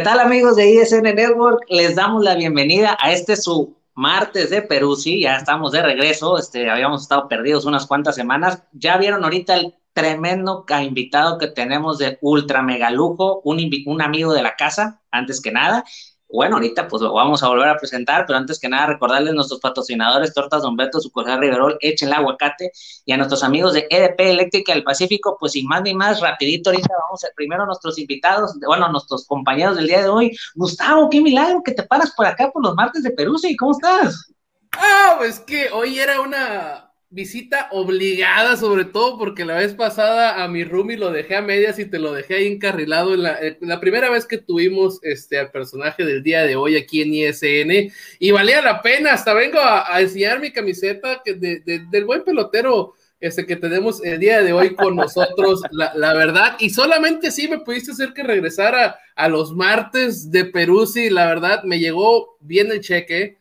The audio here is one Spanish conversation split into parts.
¿Qué tal amigos de ISN Network? Les damos la bienvenida a este su martes de Perú, sí, ya estamos de regreso, este, habíamos estado perdidos unas cuantas semanas, ya vieron ahorita el tremendo invitado que tenemos de ultra mega lujo, un, un amigo de la casa, antes que nada, bueno, ahorita pues lo vamos a volver a presentar, pero antes que nada recordarles a nuestros patrocinadores, Tortas Don Beto, Sucursal Riverol, Echen el aguacate, y a nuestros amigos de EDP Eléctrica del Pacífico, pues sin más ni más, rapidito ahorita vamos a primero a nuestros invitados, bueno, a nuestros compañeros del día de hoy. Gustavo, qué milagro que te paras por acá por los martes de Perú, ¿sí? ¿Cómo estás? Ah, pues que hoy era una visita obligada, sobre todo porque la vez pasada a mi roomie lo dejé a medias y te lo dejé ahí encarrilado en la, primera vez que tuvimos este al personaje del día de hoy aquí en ISN y valía la pena, hasta vengo a, enseñar mi camiseta que del buen pelotero este que tenemos el día de hoy con nosotros, la, verdad, y solamente sí me pudiste hacer que regresara a los martes de Perú, sí, la verdad, me llegó bien el cheque,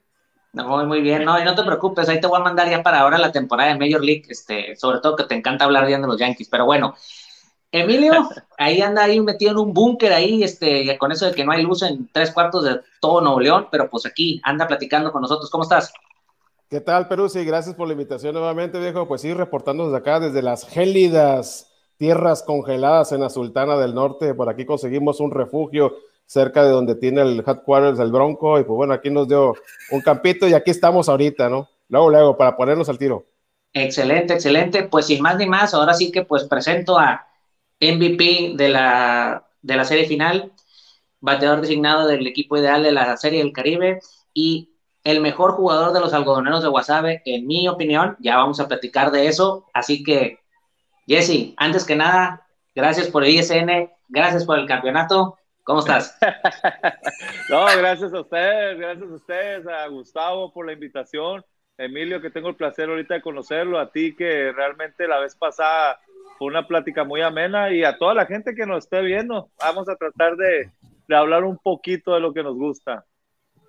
no, muy bien, no, y no te preocupes, ahí te voy a mandar ya para ahora la temporada de Major League, este, sobre todo que te encanta hablar bien de los Yankees, pero bueno, Emilio, ahí anda ahí metido en un búnker ahí, este, con eso de que no hay luz en tres cuartos de todo Nuevo León, pero pues aquí anda platicando con nosotros, ¿cómo estás? ¿Qué tal, Perú? Sí, gracias por la invitación nuevamente, viejo. Pues sí, reportando desde acá, desde las gélidas tierras congeladas en la Sultana del Norte. Por aquí conseguimos un refugio cerca de donde tiene el headquarters del Bronco, y pues bueno, aquí nos dio un campito y aquí estamos ahorita, ¿no? Luego, luego, para ponernos al tiro. Excelente, excelente. Pues sin más ni más, ahora sí que pues presento a MVP de la, de la serie final, bateador designado del equipo ideal de la Serie del Caribe y el mejor jugador de los algodoneros de Wasabe, en mi opinión. Ya vamos a platicar de eso. Así que, Jesse, antes que nada, gracias por el ISN, gracias por el campeonato ¿Cómo estás? no, gracias a ustedes, gracias a ustedes, a Gustavo por la invitación, Emilio, que tengo el placer ahorita de conocerlo, a ti que realmente la vez pasada fue una plática muy amena y a toda la gente que nos esté viendo. Vamos a tratar de, de hablar un poquito de lo que nos gusta.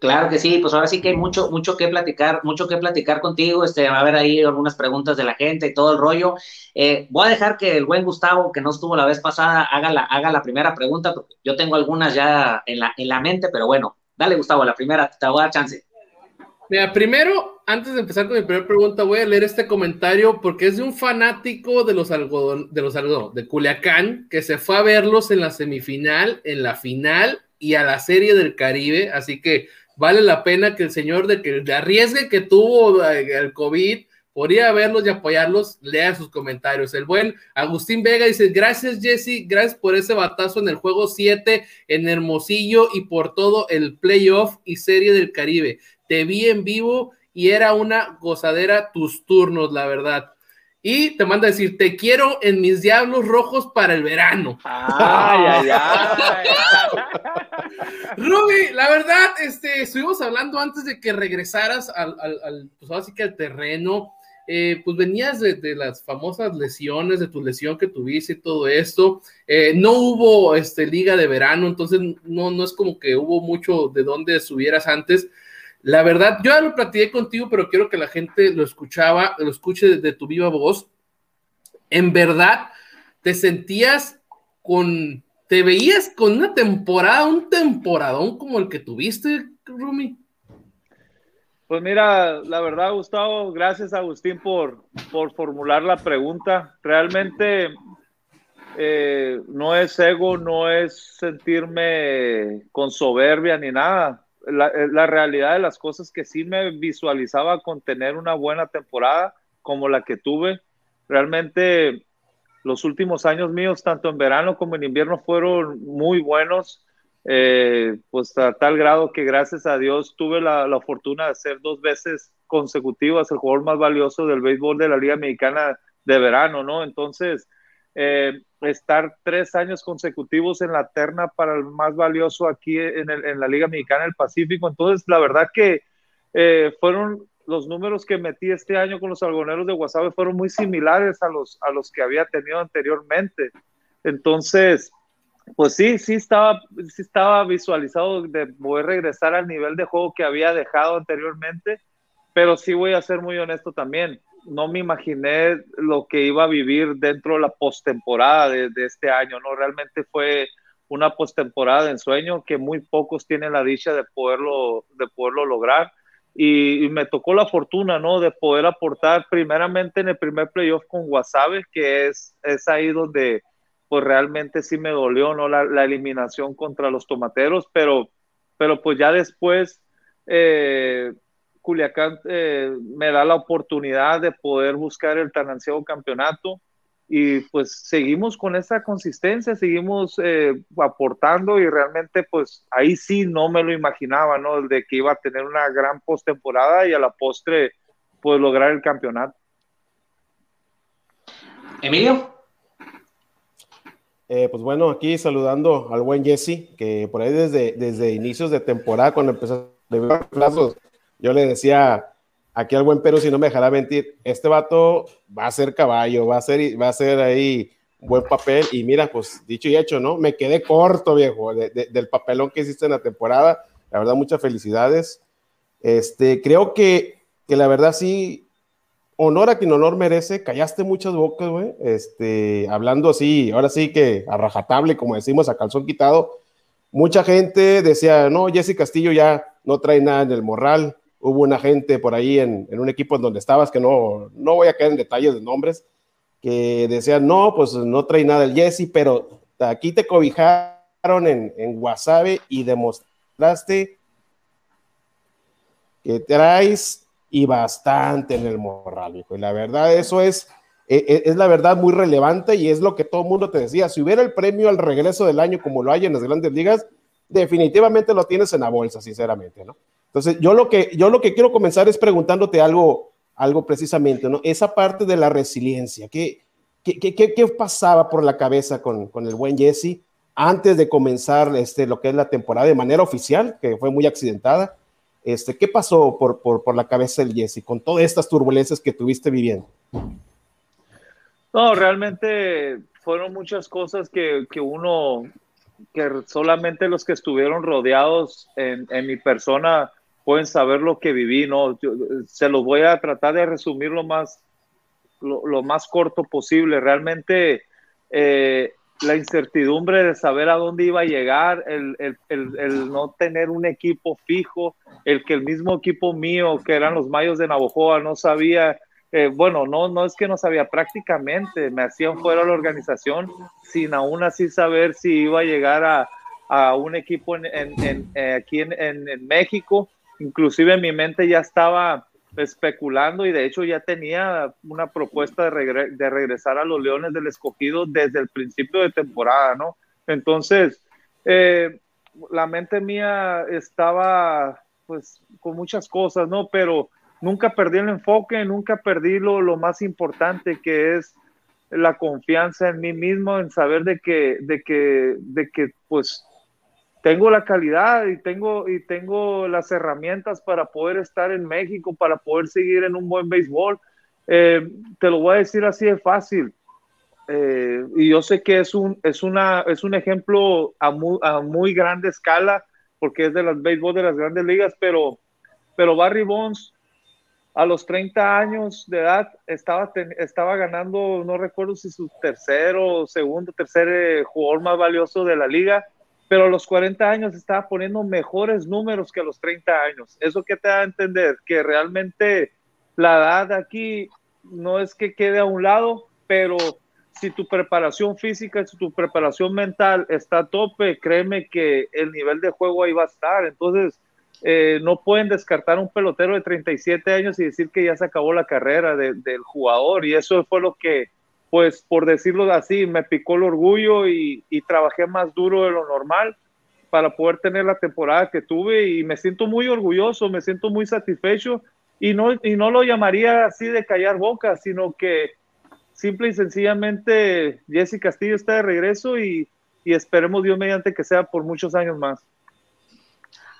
Claro que sí, pues ahora sí que hay mucho, mucho que platicar, mucho que platicar contigo, este, va a haber ahí algunas preguntas de la gente y todo el rollo. Eh, voy a dejar que el buen Gustavo, que no estuvo la vez pasada, haga la, haga la primera pregunta, porque yo tengo algunas ya en la, en la mente, pero bueno, dale Gustavo, la primera, te voy a dar chance. Mira, primero, antes de empezar con mi primera pregunta, voy a leer este comentario porque es de un fanático de los algodón, de los algodón, de Culiacán, que se fue a verlos en la semifinal, en la final y a la serie del Caribe, así que vale la pena que el señor de que arriesgue que tuvo eh, el COVID, podría verlos y apoyarlos, lea sus comentarios. El buen Agustín Vega dice, gracias Jesse, gracias por ese batazo en el juego 7 en Hermosillo y por todo el playoff y serie del Caribe. Te vi en vivo y era una gozadera tus turnos, la verdad. Y te manda a decir, te quiero en mis diablos rojos para el verano. Ay, ay, ay. Ruby, la verdad, este, estuvimos hablando antes de que regresaras al, al, pues ahora sí que al terreno. Eh, pues venías de, las famosas lesiones, de tu lesión que tuviste y todo esto. Eh, no hubo este, liga de verano, entonces no, no es como que hubo mucho de dónde subieras antes. La verdad, yo ya lo platiqué contigo, pero quiero que la gente lo escuchaba, lo escuche de tu viva voz. En verdad, te sentías con ¿te veías con una temporada, un temporadón como el que tuviste, Rumi? Pues mira, la verdad, Gustavo, gracias Agustín por, por formular la pregunta. Realmente eh, no es ego, no es sentirme con soberbia ni nada. La, eh, la, realidad de las cosas que sí me visualizaba con tener una buena temporada como la que tuve. Realmente los últimos años míos, tanto en verano como en invierno, fueron muy buenos. Eh, pues a tal grado que gracias a Dios tuve la, la, fortuna de ser dos veces consecutivas el jugador más valioso del béisbol de la Liga Mexicana de verano, ¿no? Entonces, eh, estar tres años consecutivos en la terna para el más valioso aquí en, el, en la Liga Mexicana del Pacífico, entonces la verdad que eh, fueron los números que metí este año con los algoneros de Guasave fueron muy similares a los, a los que había tenido anteriormente. Entonces, pues sí, sí estaba, sí estaba visualizado de poder regresar al nivel de juego que había dejado anteriormente, pero sí voy a ser muy honesto también. No me imaginé lo que iba a vivir dentro de la postemporada de, de este año, ¿no? Realmente fue una postemporada de ensueño que muy pocos tienen la dicha de poderlo, de poderlo lograr. Y, me tocó la fortuna, ¿no? De poder aportar primeramente en el primer playoff con Wasabe, que es, es ahí donde pues realmente sí me dolió, ¿no? La, la eliminación contra los tomateros, pero, pero pues ya después eh, Culiacán eh, me da la oportunidad de poder buscar el tan ansiado campeonato y pues seguimos con esa consistencia, seguimos eh, aportando y realmente pues ahí sí no me lo imaginaba, ¿no? De que iba a tener una gran postemporada y a la postre pues lograr el campeonato. Emilio. Eh, pues bueno, aquí saludando al buen Jesse, que por ahí desde, desde inicios de temporada, cuando empezó a plazos, yo le decía aquí al buen Perú, si no me dejará mentir, este vato va a ser caballo, va a ser, va a ser ahí buen papel. Y mira, pues dicho y hecho, ¿no? Me quedé corto, viejo, de, del papelón que hiciste en la temporada. La verdad, muchas felicidades. Este, creo que, que la verdad sí, honor a quien honor merece, callaste muchas bocas, güey, este, hablando así, ahora sí que a rajatable, como decimos, a calzón quitado. Mucha gente decía, no, Jesse Castillo ya no trae nada en el morral. Hubo una gente por ahí en, en un equipo en donde estabas, que no, no voy a caer en detalles de nombres, que decían, no, pues no trae nada el Jesse, pero aquí te cobijaron en, en Wasabe y demostraste que traes y bastante en el morral, hijo. Y la verdad, eso es, es, es, la verdad muy relevante y es lo que todo el mundo te decía. Si hubiera el premio al regreso del año como lo hay en las grandes ligas, definitivamente lo tienes en la bolsa, sinceramente, ¿no? Entonces, yo lo que, yo lo que quiero comenzar es preguntándote algo, algo precisamente, ¿no? Esa parte de la resiliencia, ¿qué, qué, qué, qué pasaba por la cabeza con, con el buen Jesse antes de comenzar este, lo que es la temporada de manera oficial, que fue muy accidentada? Este, ¿Qué pasó por, por, por, la cabeza del Jesse con todas estas turbulencias que tuviste viviendo? No, realmente fueron muchas cosas que, que uno, que solamente los que estuvieron rodeados en, en, mi persona pueden saber lo que viví, ¿no? Yo, se los voy a tratar de resumir lo más, lo, lo más corto posible. Realmente eh, la incertidumbre de saber a dónde iba a llegar, el, el, el, el, no tener un equipo fijo, el que el mismo equipo mío, que eran los Mayos de Navojoa, no sabía, eh, bueno, no, no es que no sabía, prácticamente me hacían fuera de la organización sin aún así saber si iba a llegar a, a un equipo en, en, en, eh, aquí en México, inclusive en mi mente ya estaba especulando y de hecho ya tenía una propuesta de, regre de, regresar a los Leones del Escogido desde el principio de temporada, ¿no? Entonces, eh, la mente mía estaba pues con muchas cosas, ¿no? Pero nunca perdí el enfoque, nunca perdí lo, lo más importante que es la confianza en mí mismo, en saber de que, de que, de que pues tengo la calidad y tengo, y tengo las herramientas para poder estar en México, para poder seguir en un buen béisbol. Eh, te lo voy a decir así de fácil. Eh, y yo sé que es un, es una, es un ejemplo a muy, a muy grande escala, porque es de las béisbol de las grandes ligas, pero, pero Barry Bonds a los 30 años de edad estaba, estaba ganando, no recuerdo si su tercero, segundo, tercer eh, jugador más valioso de la liga, pero a los 40 años estaba poniendo mejores números que a los 30 años. ¿Eso qué te da a entender? Que realmente la edad aquí no es que quede a un lado, pero si tu preparación física, si tu preparación mental está a tope, créeme que el nivel de juego ahí va a estar. Entonces, eh, no pueden descartar un pelotero de 37 años y decir que ya se acabó la carrera del jugador. Y eso fue lo que, pues, por decirlo así, me picó el orgullo y, trabajé más duro de lo normal para poder tener la temporada que tuve y me siento muy orgulloso, me siento muy satisfecho y no, y no lo llamaría así de callar boca, sino que simple y sencillamente Jesse Castillo está de regreso y, y esperemos Dios mediante que sea por muchos años más.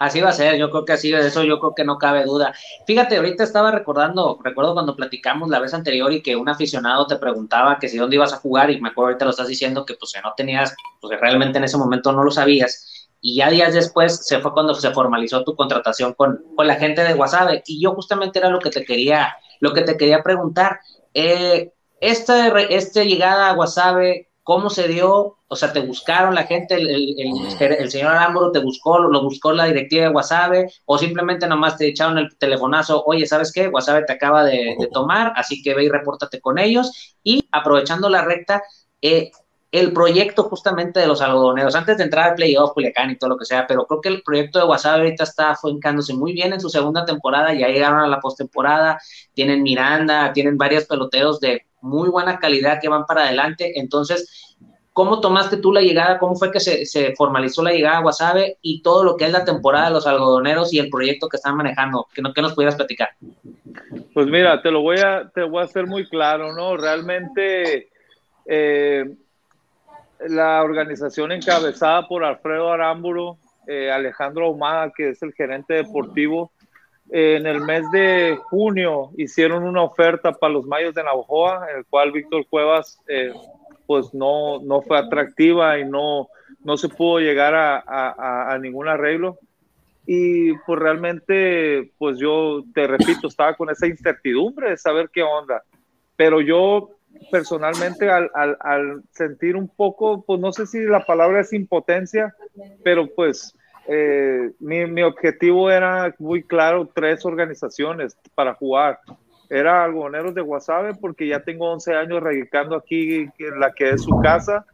Así va a ser, yo creo que así eso, yo creo que no cabe duda. Fíjate, ahorita estaba recordando, recuerdo cuando platicamos la vez anterior y que un aficionado te preguntaba que si dónde ibas a jugar y me acuerdo ahorita lo estás diciendo que pues no tenías, pues realmente en ese momento no lo sabías y ya días después se fue cuando se formalizó tu contratación con, con la gente de Wasabe y yo justamente era lo que te quería, lo que te quería preguntar. Eh, esta, esta llegada a Wasabe, ¿cómo se dio? O sea, ¿te buscaron la gente, el, el, el señor Aramburu te buscó, lo buscó la directiva de Wasabe, o simplemente nomás te echaron el telefonazo, oye, ¿sabes qué? Wasabe te acaba de, de tomar, así que ve y repórtate con ellos. Y aprovechando la recta, eh, el proyecto justamente de los algodoneros, antes de entrar al playoff, Culiacán y todo lo que sea, pero creo que el proyecto de WhatsApp ahorita está fincándose muy bien en su segunda temporada, ya llegaron a la postemporada, tienen Miranda, tienen varios peloteros de muy buena calidad que van para adelante, entonces, ¿cómo tomaste tú la llegada? ¿Cómo fue que se, se formalizó la llegada a Wasabe y todo lo que es la temporada de los algodoneros y el proyecto que están manejando? Que, no, nos pudieras platicar. Pues mira, te lo voy a, te voy a hacer muy claro, ¿no? Realmente... Eh, la organización encabezada por Alfredo Aramburu, eh, Alejandro Ahumada, que es el gerente deportivo, en el mes de junio hicieron una oferta para los Mayos de Navajoa, en el cual Víctor Cuevas eh, pues no, no fue atractiva y no, no se pudo llegar a, a, a, ningún arreglo. Y pues realmente, pues yo te repito, estaba con esa incertidumbre de saber qué onda. Pero yo personalmente al, al, al, sentir un poco, pues no sé si la palabra es impotencia, pero pues eh, mi, mi, objetivo era muy claro, tres organizaciones para jugar. Era Algoneros de Guasave porque ya tengo 11 años radicando aquí en la que es su casa.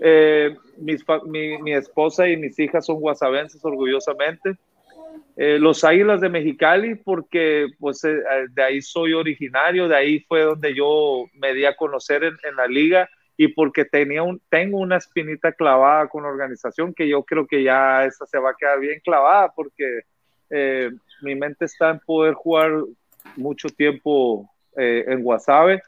Eh, mis, mi, mi, esposa y mis hijas son guasavenses orgullosamente. Eh, los Águilas de Mexicali, porque pues eh, de ahí soy originario, de ahí fue donde yo me di a conocer en, en, la liga y porque tenía un, tengo una espinita clavada con la organización que yo creo que ya esa se va a quedar bien clavada porque eh, mi mente está en poder jugar mucho tiempo eh, en Guasave.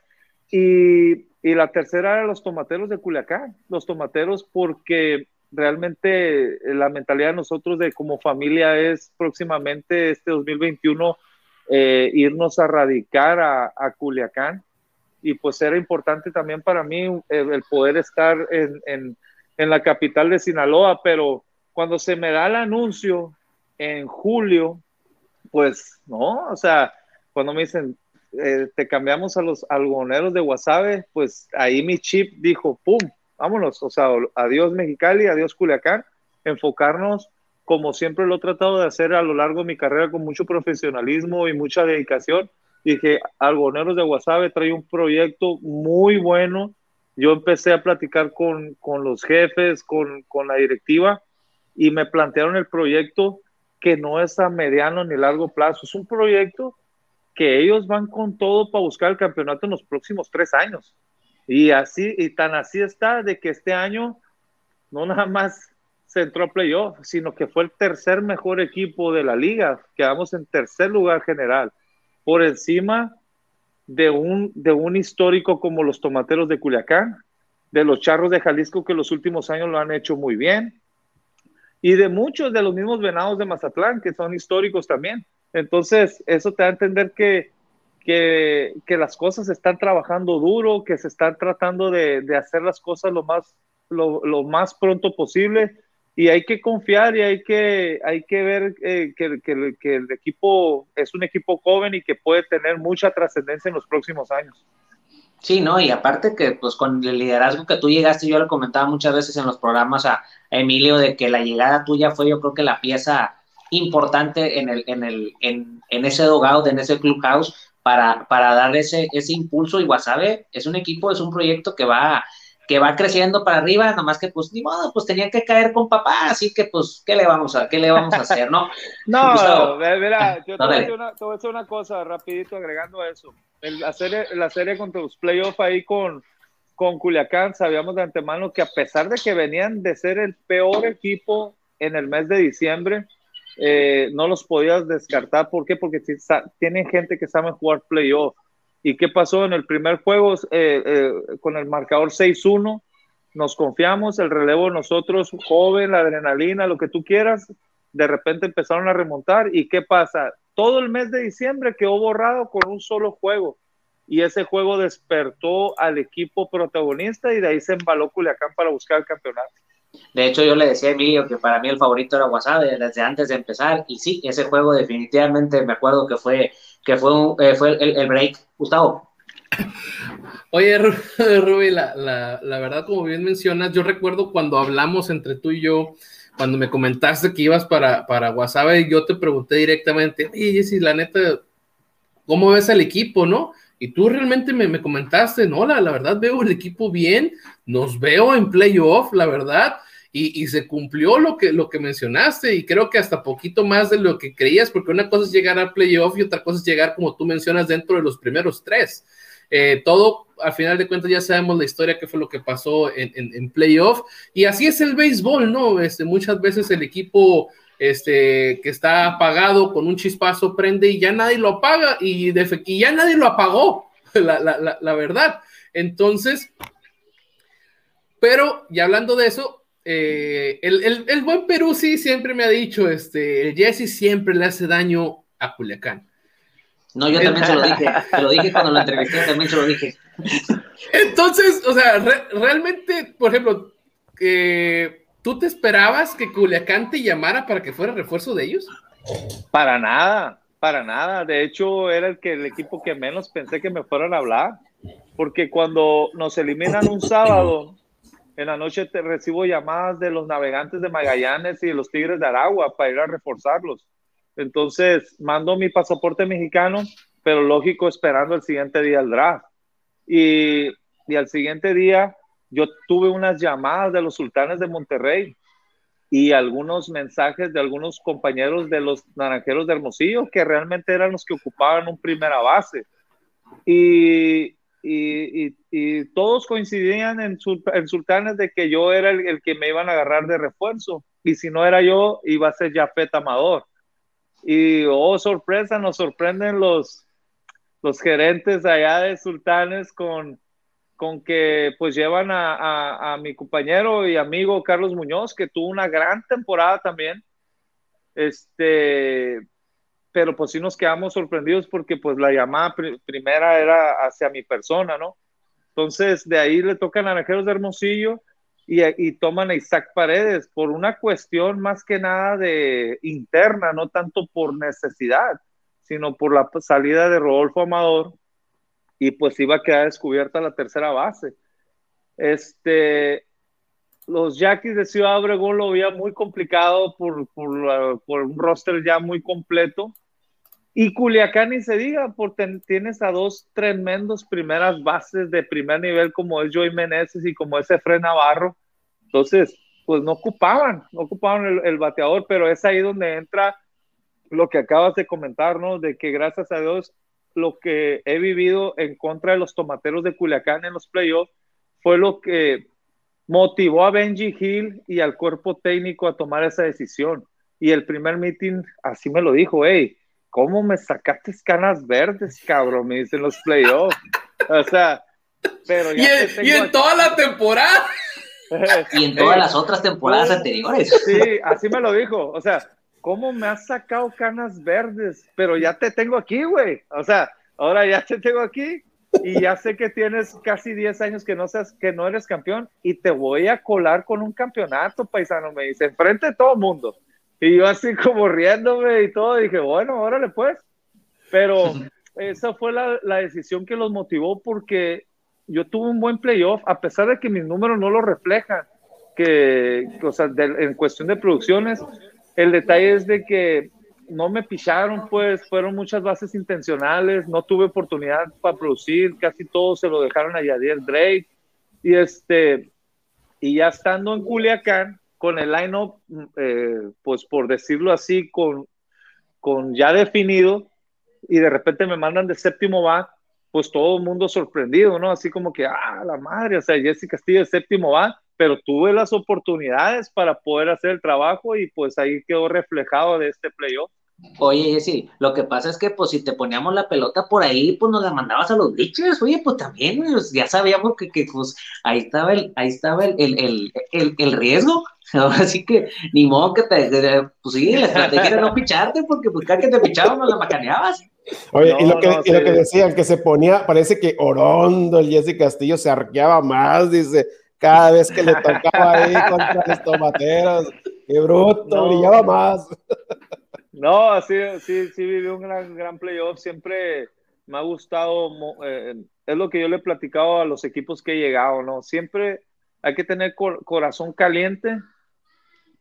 Y, y la tercera era los tomateros de Culiacán, los tomateros porque realmente eh, la mentalidad de nosotros de como familia es próximamente este 2021 eh, irnos a radicar a, a, Culiacán y pues era importante también para mí el, el poder estar en, en, en, la capital de Sinaloa, pero cuando se me da el anuncio en julio, pues no, o sea, cuando me dicen, eh, te cambiamos a los algoneros de Guasave, pues ahí mi chip dijo, ¡pum! vámonos, o sea, adiós Mexicali, adiós Culiacán, enfocarnos como siempre lo he tratado de hacer a lo largo de mi carrera con mucho profesionalismo y mucha dedicación. Dije, Algoneros de Guasave trae un proyecto muy bueno. Yo empecé a platicar con, con los jefes, con, con la directiva y me plantearon el proyecto que no es a mediano ni largo plazo, es un proyecto que ellos van con todo para buscar el campeonato en los próximos tres años. Y así, y tan así está de que este año no nada más se entró a playoff, sino que fue el tercer mejor equipo de la liga. Quedamos en tercer lugar general, por encima de un, de un histórico como los Tomateros de Culiacán, de los Charros de Jalisco que los últimos años lo han hecho muy bien, y de muchos de los mismos Venados de Mazatlán que son históricos también. Entonces, eso te da a entender que que, las cosas están trabajando duro, que se están tratando de, de hacer las cosas lo más, lo, más pronto posible y hay que confiar y hay que, hay que ver eh, que, que, el equipo es un equipo joven y que puede tener mucha trascendencia en los próximos años. Sí, no, y aparte que pues con el liderazgo que tú llegaste, yo le comentaba muchas veces en los programas a, Emilio de que la llegada tuya fue yo creo que la pieza importante en el, en el, en, en ese dogout, en ese clubhouse, para, para dar ese, ese impulso. Y Wasabe es un equipo, es un proyecto que va, que va creciendo para arriba, nada más que pues ni modo, pues tenía que caer con papá, así que pues, ¿qué le vamos a, qué le vamos a hacer, no? no, Gustavo, mira, yo te, voy a decir una, te voy a decir una cosa rapidito agregando a eso. El, la, serie, la serie contra los playoffs ahí con, con Culiacán, sabíamos de antemano que a pesar de que venían de ser el peor equipo en el mes de diciembre, eh, no los podías descartar. ¿Por qué? Porque tienen gente que sabe jugar playoff ¿Y qué pasó en el primer juego eh, eh, con el marcador 6-1? Nos confiamos, el relevo nosotros, joven, la adrenalina, lo que tú quieras, de repente empezaron a remontar. ¿Y qué pasa? Todo el mes de diciembre quedó borrado con un solo juego. Y ese juego despertó al equipo protagonista y de ahí se embaló Culiacán para buscar el campeonato. De hecho, yo le decía a Emilio que para mí el favorito era Wasabe desde antes de empezar. Y sí, ese juego definitivamente me acuerdo que fue que fue, eh, fue el, break. Gustavo. Oye, Ruby, la, la, la, verdad, como bien mencionas, yo recuerdo cuando hablamos entre tú y yo, cuando me comentaste que ibas para, para y yo te pregunté directamente, oye, Jessy, la neta, ¿cómo ves el equipo, no? Y tú realmente me, me comentaste, no, la, la verdad veo el equipo bien, nos veo en playoff, la verdad, y, se cumplió lo que, lo que mencionaste y creo que hasta poquito más de lo que creías, porque una cosa es llegar al playoff y otra cosa es llegar, como tú mencionas, dentro de los primeros tres. Eh, todo, al final de cuentas, ya sabemos la historia, que fue lo que pasó en, en, playoff. Y así es el béisbol, ¿no? Este, muchas veces el equipo este, que está apagado con un chispazo prende y ya nadie lo apaga y, y ya nadie lo apagó, la, la, la verdad. Entonces, pero ya hablando de eso, eh, el, el, buen Perú sí siempre me ha dicho, este, el Jesse siempre le hace daño a Culiacán. No, yo también se lo dije, se lo dije cuando lo entrevisté, también se lo dije. Entonces, o sea, realmente, por ejemplo, eh, ¿tú te esperabas que Culiacán te llamara para que fuera refuerzo de ellos? Para nada, para nada. De hecho, era el, que, el equipo que menos pensé que me fueran a hablar, porque cuando nos eliminan un sábado, en la noche te recibo llamadas de los navegantes de Magallanes y de los Tigres de Aragua para ir a reforzarlos. Entonces, mando mi pasaporte mexicano, pero lógico, esperando el siguiente día el draft. Y, y al siguiente día, yo tuve unas llamadas de los sultanes de Monterrey y algunos mensajes de algunos compañeros de los naranjeros de Hermosillo que realmente eran los que ocupaban un primera base. Y, y, todos coincidían en, Sultanes de que yo era el, que me iban a agarrar de refuerzo. Y si no era yo, iba a ser Jafet Amador. Y, oh, sorpresa, nos sorprenden los, los gerentes allá de Sultanes con, con que pues llevan a, mi compañero y amigo Carlos Muñoz, que tuvo una gran temporada también. Este, pero pues sí nos quedamos sorprendidos porque pues la llamada primera era hacia mi persona, ¿no? Entonces de ahí le tocan a Naranjeros de Hermosillo y, y, toman a Isaac Paredes por una cuestión más que nada de interna, no tanto por necesidad, sino por la salida de Rodolfo Amador y pues iba a quedar descubierta la tercera base. Este, los Yaquis de Ciudad Obregón lo veía muy complicado por, por, un roster ya muy completo y Culiacán ni se diga, porque tienes a dos tremendos primeras bases de primer nivel como es Joey Meneses y como es Efren Navarro. Entonces, pues no ocupaban, no ocupaban el, bateador, pero es ahí donde entra lo que acabas de comentar, ¿no? De que gracias a Dios lo que he vivido en contra de los tomateros de Culiacán en los playoffs fue lo que motivó a Benji Hill y al cuerpo técnico a tomar esa decisión. Y el primer meeting así me lo dijo, hey, ¿cómo me sacaste canas verdes, cabrón? Me dicen los playoffs. O sea, pero ya y, en, toda la temporada. y en todas las otras temporadas anteriores. Sí, así me lo dijo. O sea, ¿cómo me has sacado canas verdes? Pero ya te tengo aquí, güey. O sea, ahora ya te tengo aquí. y ya sé que tienes casi 10 años que no, seas, que no eres campeón y te voy a colar con un campeonato, paisano, me dice, enfrente de todo mundo. Y yo así como riéndome y todo, dije, bueno, órale pues. Pero esa fue la, la decisión que los motivó porque yo tuve un buen playoff, a pesar de que mis números no lo reflejan, que, o sea, en cuestión de producciones, el detalle es de que no me picharon, pues fueron muchas bases intencionales, no tuve oportunidad para producir, casi todo se lo dejaron a Yadier Drake. Y, este, y ya estando en Culiacán, con el line-up, eh, pues por decirlo así, con, con ya definido, y de repente me mandan de séptimo va, pues todo el mundo sorprendido, ¿no? Así como que, ah, la madre, o sea, Jesse Castillo de séptimo va, pero tuve las oportunidades para poder hacer el trabajo y pues ahí quedó reflejado de este playoff. Oye, sí, lo que pasa es que pues si te poníamos la pelota por ahí, pues nos la mandabas a los bichos, oye, pues también pues, ya sabíamos que, que, pues ahí estaba el, ahí estaba el, el, el, el riesgo, así que ni modo que te, pues sí, la estrategia era no picharte, porque pues cada que te pichábamos la macaneabas. Oye, y, lo que, y lo que decían, que se ponía, parece que Orondo, el Jesse Castillo se arqueaba más, dice, cada vez que le tocaba ahí contra los tomateros. Qué bruto, brillaba más. No, sí, sí, sí viví un gran, gran playoff. Siempre me ha gustado, eh, es lo que yo le he platicado a los equipos que he llegado, ¿no? Siempre hay que tener corazón caliente,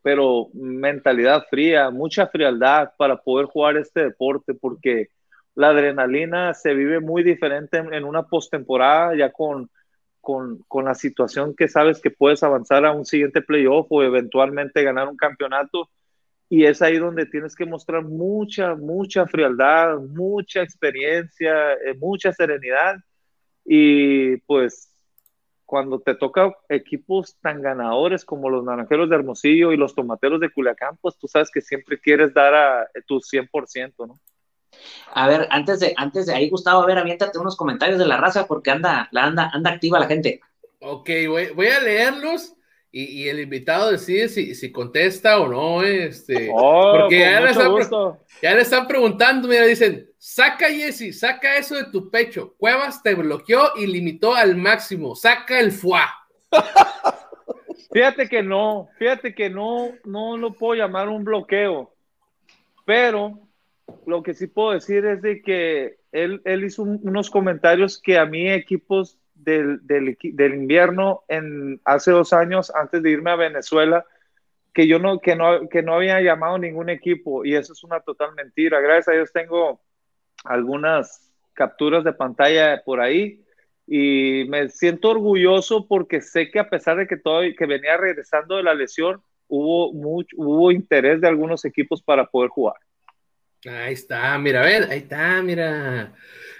pero mentalidad fría, mucha frialdad para poder jugar este deporte, porque la adrenalina se vive muy diferente en, en una postemporada, ya con con, con, la situación que sabes que puedes avanzar a un siguiente playoff o eventualmente ganar un campeonato. Y es ahí donde tienes que mostrar mucha, mucha frialdad, mucha experiencia, eh, mucha serenidad. Y pues cuando te toca equipos tan ganadores como los Naranjeros de Hermosillo y los Tomateros de Culiacán, pues tú sabes que siempre quieres dar a tu 100%, ¿no? A ver, antes de, antes de ahí, Gustavo, a ver, aviéntate unos comentarios de la raza porque anda, la anda, anda activa la gente. Ok, voy, voy a leerlos y, el invitado decide si, si contesta o no, este, oh, porque ya le, están, ya le, están, preguntando, mira, dicen, saca Jesse, saca eso de tu pecho, Cuevas te bloqueó y limitó al máximo, saca el fuá. Fíjate que no, fíjate que no, no lo puedo llamar un bloqueo, pero lo que sí puedo decir es de que él, él hizo unos comentarios que a mí equipos del, del, del, invierno en hace dos años antes de irme a Venezuela que yo no que no que no había llamado ningún equipo y eso es una total mentira. Gracias a Dios tengo algunas capturas de pantalla por ahí y me siento orgulloso porque sé que a pesar de que todo que venía regresando de la lesión hubo mucho hubo interés de algunos equipos para poder jugar Ahí está, mira, a ver, ahí está, mira.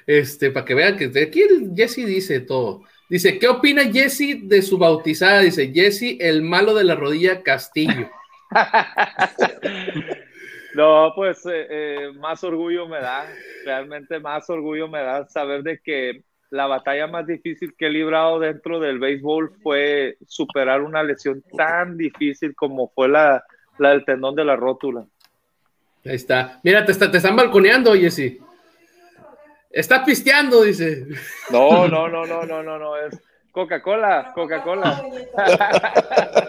Este, para que vean que aquí Jesse dice todo. Dice, ¿qué opina Jesse de su bautizada? Dice, Jesse, el malo de la rodilla Castillo. no, pues eh, eh, más orgullo me da, realmente más orgullo me da saber de que la batalla más difícil que he librado dentro del béisbol fue superar una lesión tan difícil como fue la, la del tendón de la rótula. Ahí está. Mira, te, está, te están balconeando, Jesse. Está pisteando, dice. No, no, no, no, no, no, no. Es Coca-Cola, Coca-Cola.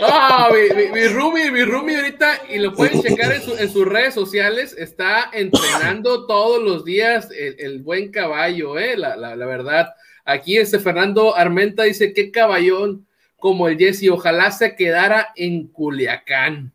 No, mi, mi, Rumi, mi Rumi ahorita, y lo pueden checar en, su, en, sus redes sociales, está entrenando todos los días el, el buen caballo, eh, la, la, la, verdad. Aquí este Fernando Armenta dice, qué caballón como el Jesse, ojalá se quedara en Culiacán.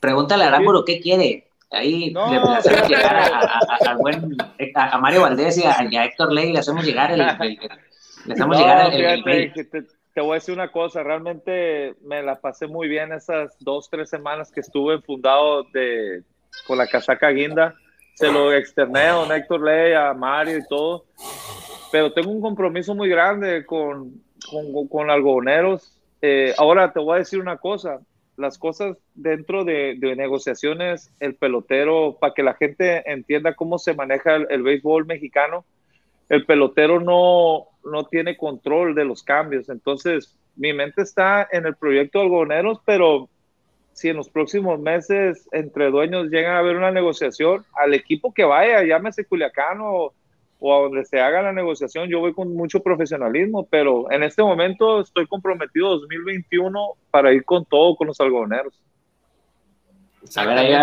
Pregúntale a Arámburo qué quiere. Ahí le, hacemos llegar a, a, buen, a, Mario Valdés y a, Héctor Ley, le hacemos llegar el, le hacemos llegar el, te, te, voy a decir una cosa, realmente me la pasé muy bien esas dos, tres semanas que estuve fundado de, con la casaca guinda. Se lo externé a don Héctor Ley, a Mario y todo. Pero tengo un compromiso muy grande con, con, con algodoneros. Eh, ahora te voy a decir una cosa las cosas dentro de, negociaciones, el pelotero, para que la gente entienda cómo se maneja el, béisbol mexicano, el pelotero no, no tiene control de los cambios. Entonces, mi mente está en el proyecto de algodoneros, pero si en los próximos meses entre dueños llegan a haber una negociación, al equipo que vaya, llámese Culiacán o a donde se haga la negociación, yo voy con mucho profesionalismo, pero en este momento estoy comprometido 2021 para ir con todo con los algodoneros. A ver, ahí,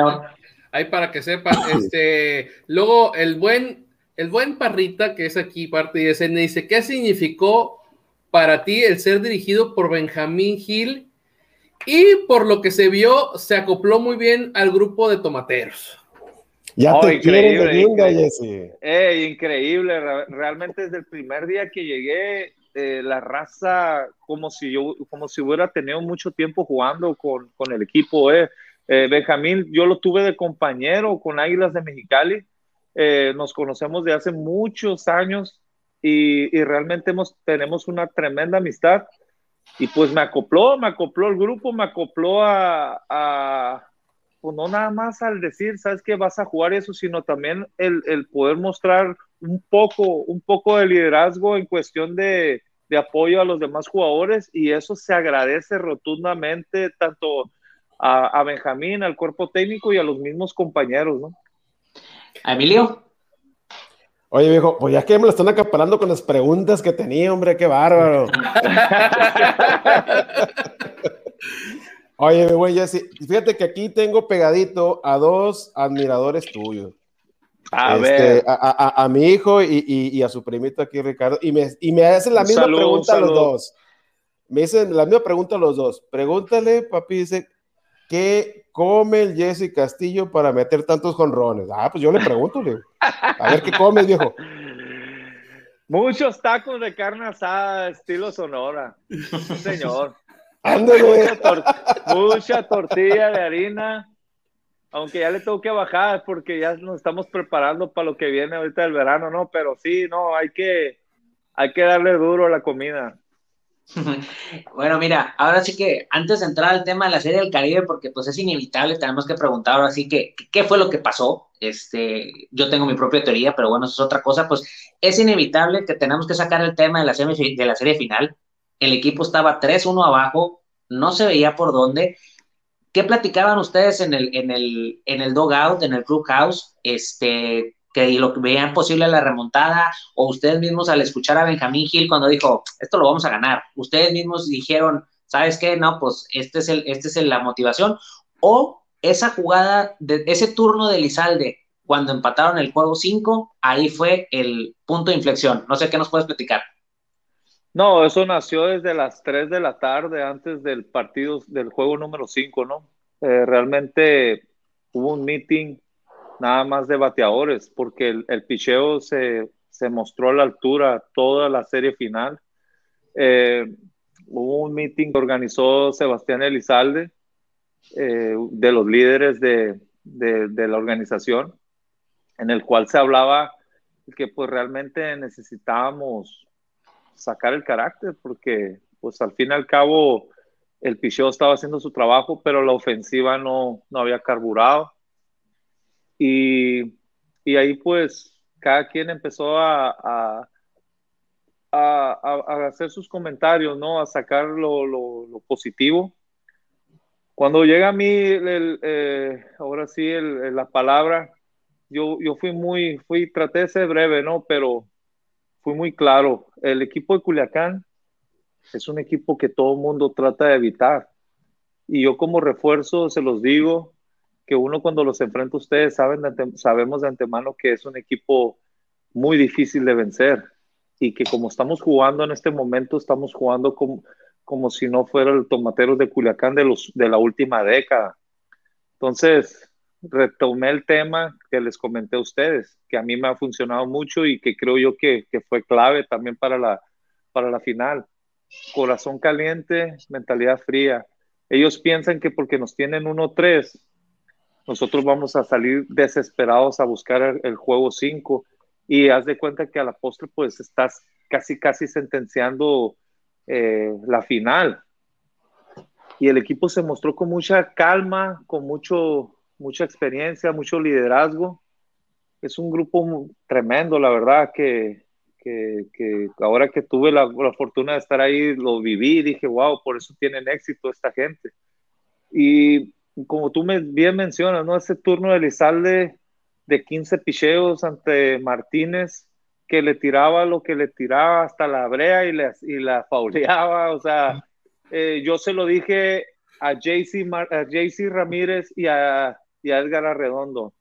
ahí para que sepan, este, luego el buen, el buen Parrita, que es aquí parte de SN, dice, ¿qué significó para ti el ser dirigido por Benjamín Gil? Y por lo que se vio, se acopló muy bien al grupo de tomateros. Ya te increíble, increíble. Eh, increíble, realmente desde el primer día que llegué, eh, la raza, como si yo, como si hubiera tenido mucho tiempo jugando con, con el equipo. Eh. eh. Benjamín, yo lo tuve de compañero con Águilas de Mexicali. Eh, nos conocemos de hace muchos años y, y realmente hemos, tenemos una tremenda amistad. Y pues me acopló, me acopló el grupo, me acopló a, a pues no nada más al decir, sabes que vas a jugar eso, sino también el, el, poder mostrar un poco, un poco de liderazgo en cuestión de, de, apoyo a los demás jugadores y eso se agradece rotundamente tanto a, a, Benjamín, al cuerpo técnico y a los mismos compañeros, ¿no? Emilio. Oye, viejo, pues ya que me lo están acaparando con las preguntas que tenía, hombre, qué bárbaro. Oye, mi buen Jesse, fíjate que aquí tengo pegadito a dos admiradores tuyos. A este, ver. A, a, a, mi hijo y, y, y, a su primito aquí, Ricardo. Y me, y me hacen la misma salud, pregunta a los dos. Me hacen la misma pregunta a los dos. Pregúntale, papi, dice, ¿qué come el Jesse Castillo para meter tantos jonrones? Ah, pues yo le pregunto, le a ver qué comes, viejo. Muchos tacos de carne asada, estilo Sonora. señor. Mucha, tor mucha, tortilla de harina, aunque ya le tengo que bajar porque ya nos estamos preparando para lo que viene ahorita del verano, ¿no? Pero sí, no, hay que, hay que darle duro a la comida. Bueno, mira, ahora sí que antes de entrar al tema de la Serie del Caribe, porque pues es inevitable, tenemos que preguntar ahora sí que, ¿qué fue lo que pasó? Este, yo tengo mi propia teoría, pero bueno, eso es otra cosa, pues es inevitable que tenemos que sacar el tema de la, de la serie final, el equipo estaba 3-1 abajo, no se veía por dónde. ¿Qué platicaban ustedes en el, en el, en el dogout, en el clubhouse? Este, que lo veían posible la remontada, o ustedes mismos al escuchar a Benjamín Gil cuando dijo, esto lo vamos a ganar, ustedes mismos dijeron, ¿sabes qué? No, pues este es, el, este es la motivación, o esa jugada, de, ese turno de Lizalde, cuando empataron el juego 5, ahí fue el punto de inflexión. No sé qué nos puedes platicar. No, eso nació desde las 3 de la tarde, antes del partido del juego número 5, ¿no? Eh, realmente hubo un meeting nada más de bateadores, porque el, el picheo se, se, mostró a la altura toda la serie final. Eh, hubo un meeting que organizó Sebastián Elizalde, eh, de los líderes de, de, de la organización, en el cual se hablaba que pues realmente necesitábamos sacar el carácter, porque pues al fin y al cabo el picheo estaba haciendo su trabajo, pero la ofensiva no, no había carburado. Y, y, ahí pues cada quien empezó a, a, a, hacer sus comentarios, ¿no? A sacar lo, lo, lo positivo. Cuando llega a mí, el, eh, ahora sí, el, la palabra, yo, yo fui muy, fui, traté de ser breve, ¿no? Pero fui muy claro, el equipo de Culiacán es un equipo que todo el mundo trata de evitar. Y yo como refuerzo se los digo, que uno cuando los enfrenta a ustedes saben de sabemos de antemano que es un equipo muy difícil de vencer y que como estamos jugando en este momento, estamos jugando como, como si no fuera el tomatero de Culiacán de, los, de la última década. Entonces, retomé el tema que les comenté a ustedes, que a mí me ha funcionado mucho y que creo yo que, que fue clave también para la, para la final. Corazón caliente, mentalidad fría. Ellos piensan que porque nos tienen 1-3, nosotros vamos a salir desesperados a buscar el, el juego 5 y haz de cuenta que a la postre pues estás casi casi sentenciando eh, la final. Y el equipo se mostró con mucha calma, con mucho mucha experiencia, mucho liderazgo. Es un grupo tremendo, la verdad, que, que, que ahora que tuve la, la, fortuna de estar ahí, lo viví y dije, wow, por eso tienen éxito esta gente. Y como tú me, bien mencionas, ¿no? Ese turno de Lizalde de 15 picheos ante Martínez, que le tiraba lo que le tiraba hasta la brea y, y la fauleaba. O sea, eh, yo se lo dije a JC, a JC Ramírez y a, y a Edgar Arredondo.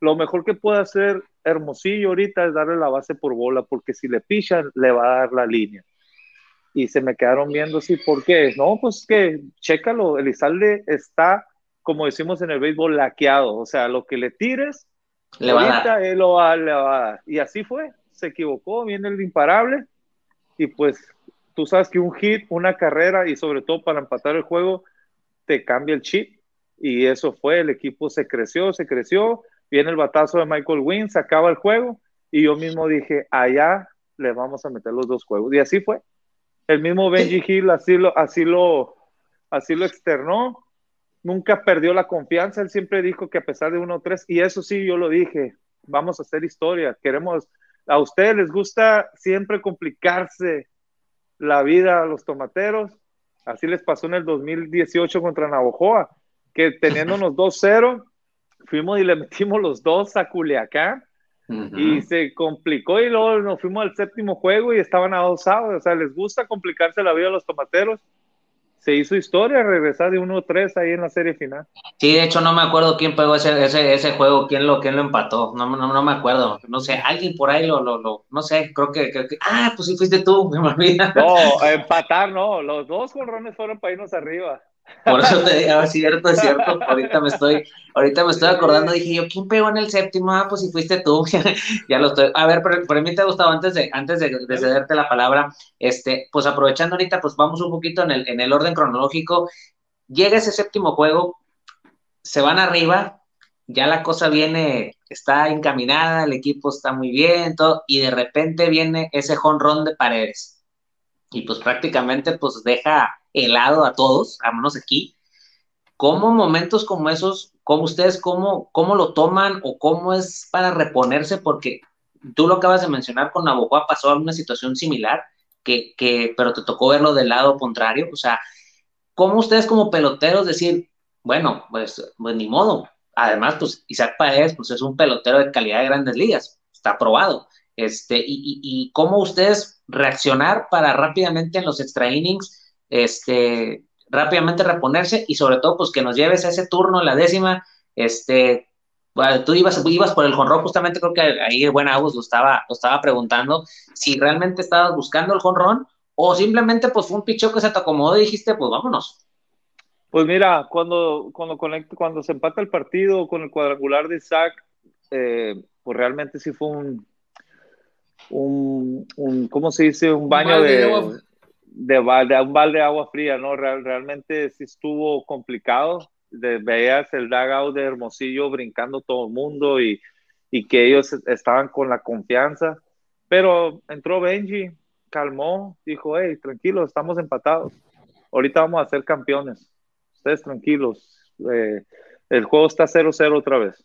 Lo mejor que puede hacer Hermosillo ahorita es darle la base por bola, porque si le pichan, le va a dar la línea. Y se me quedaron viendo así, ¿por qué? No, pues que, chécalo, Elizalde está, como decimos en el béisbol, laqueado. O sea, lo que le tires, le va a dar. Él lo va, le va a dar. Y así fue, se equivocó, viene el imparable. Y pues tú sabes que un hit, una carrera y sobre todo para empatar el juego, te cambia el chip. Y eso fue, el equipo se creció, se creció viene el batazo de Michael Wynn, se acaba el juego y yo mismo dije, allá le vamos a meter los dos juegos. Y así fue. El mismo Benji Hill así lo, así lo, así lo externó. Nunca perdió la confianza. Él siempre dijo que a pesar de 1-3, y eso sí, yo lo dije, vamos a hacer historia. Queremos, a ustedes les gusta siempre complicarse la vida a los tomateros. Así les pasó en el 2018 contra Navojoa, que teniéndonos 2-0, fuimos y le metimos los dos a Culiacán y se complicó y luego nos fuimos al séptimo juego y estaban adosados. O sea, les gusta complicarse la vida a los tomateros. Se hizo historia regresar de 1-3 ahí en la serie final. Sí, de hecho no me acuerdo quién pegó ese, ese, ese juego, quién lo, quién lo empató. No, no, no me acuerdo. No sé, alguien por ahí lo, lo, lo no sé, creo que, creo que, Ah, pues sí fuiste tú, me olvidé. No, empatar no. Los dos colrones fueron para irnos arriba. Por eso te digo, es cierto, es cierto. Ahorita me estoy, ahorita me estoy acordando, dije yo, ¿quién pegó en el séptimo? Ah, pues si fuiste tú, ya lo estoy. A ver, pero, pero mí te ha gustado, antes de, antes de, cederte la palabra, este, pues aprovechando ahorita, pues vamos un poquito en el, en el orden cronológico. Llega ese séptimo juego, se van arriba, ya la cosa viene, está encaminada, el equipo está muy bien, todo, y de repente viene ese jonrón de paredes. Y pues prácticamente pues deja helado a todos, vámonos aquí. ¿Cómo momentos como esos, cómo ustedes, cómo, cómo lo toman o cómo es para reponerse? Porque tú lo acabas de mencionar con Navajo, pasó una situación similar, que, que, pero te tocó verlo del lado contrario. O sea, ¿cómo ustedes como peloteros decir, bueno, pues, pues ni modo? Además, pues Isaac Paredes pues, es un pelotero de calidad de grandes ligas, está aprobado. Este, y, y, y cómo ustedes reaccionar para rápidamente en los extra innings este, rápidamente reponerse y sobre todo, pues que nos lleves a ese turno, la décima, este, bueno, tú ibas, ibas por el jonrón, justamente creo que ahí el buen Agus lo estaba, lo estaba preguntando, si realmente estabas buscando el jonrón o simplemente pues fue un picheo que se te acomodó y dijiste, pues vámonos. Pues mira, cuando, cuando, conecto, cuando se empata el partido con el cuadrangular de Isaac, eh, pues realmente sí fue un, un, un, ¿cómo se dice? Un baño de, de, un balde de agua fría, ¿no? realmente sí estuvo complicado. De, veías el dugout de Hermosillo brincando todo el mundo y, y que ellos estaban con la confianza. Pero entró Benji, calmó, dijo, hey, tranquilos, estamos empatados. Ahorita vamos a ser campeones. Ustedes tranquilos. Eh, el juego está 0-0 otra vez.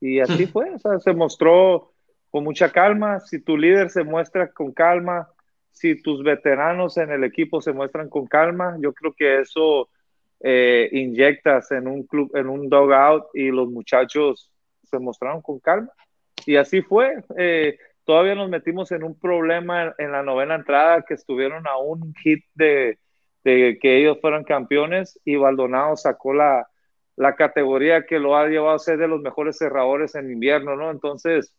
Y así fue, o sea, se mostró con mucha calma. Si tu líder se muestra con calma, si tus veteranos en el equipo se muestran con calma, yo creo que eso eh, inyectas en un club, en un dugout y los muchachos se mostraron con calma. Y así fue. Eh, todavía nos metimos en un problema en la novena entrada que estuvieron a un hit de, de que ellos fueran campeones y Baldonado sacó la, la categoría que lo ha llevado a ser de los mejores cerradores en invierno, ¿no? Entonces,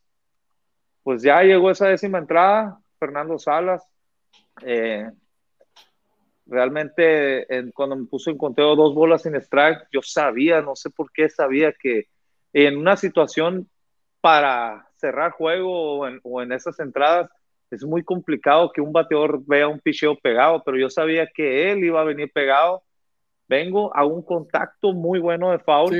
pues ya llegó esa décima entrada, Fernando Salas, eh, realmente cuando me puso en conteo dos bolas sin strike, yo sabía, no sé por qué sabía que en una situación para cerrar juego o en, esas entradas es muy complicado que un bateador vea un picheo pegado, pero yo sabía que él iba a venir pegado. Vengo a un contacto muy bueno de foul.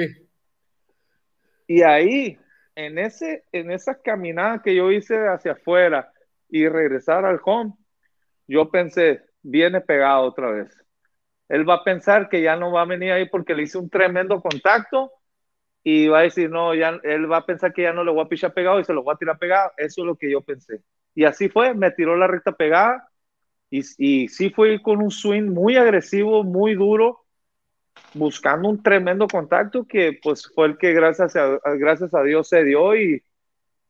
Y ahí, en, ese, en esa caminada que yo hice hacia afuera y regresar al home, yo pensé, viene pegado otra vez. Él va a pensar que ya no va a venir ahí porque le hice un tremendo contacto y va a decir, no, ya, él va a pensar que ya no le voy a pichar pegado y se lo voy a tirar pegado. Eso es lo que yo pensé. Y así fue, me tiró la recta pegada y, y sí fue con un swing muy agresivo, muy duro, buscando un tremendo contacto que pues fue el que gracias a, gracias a Dios se dio y,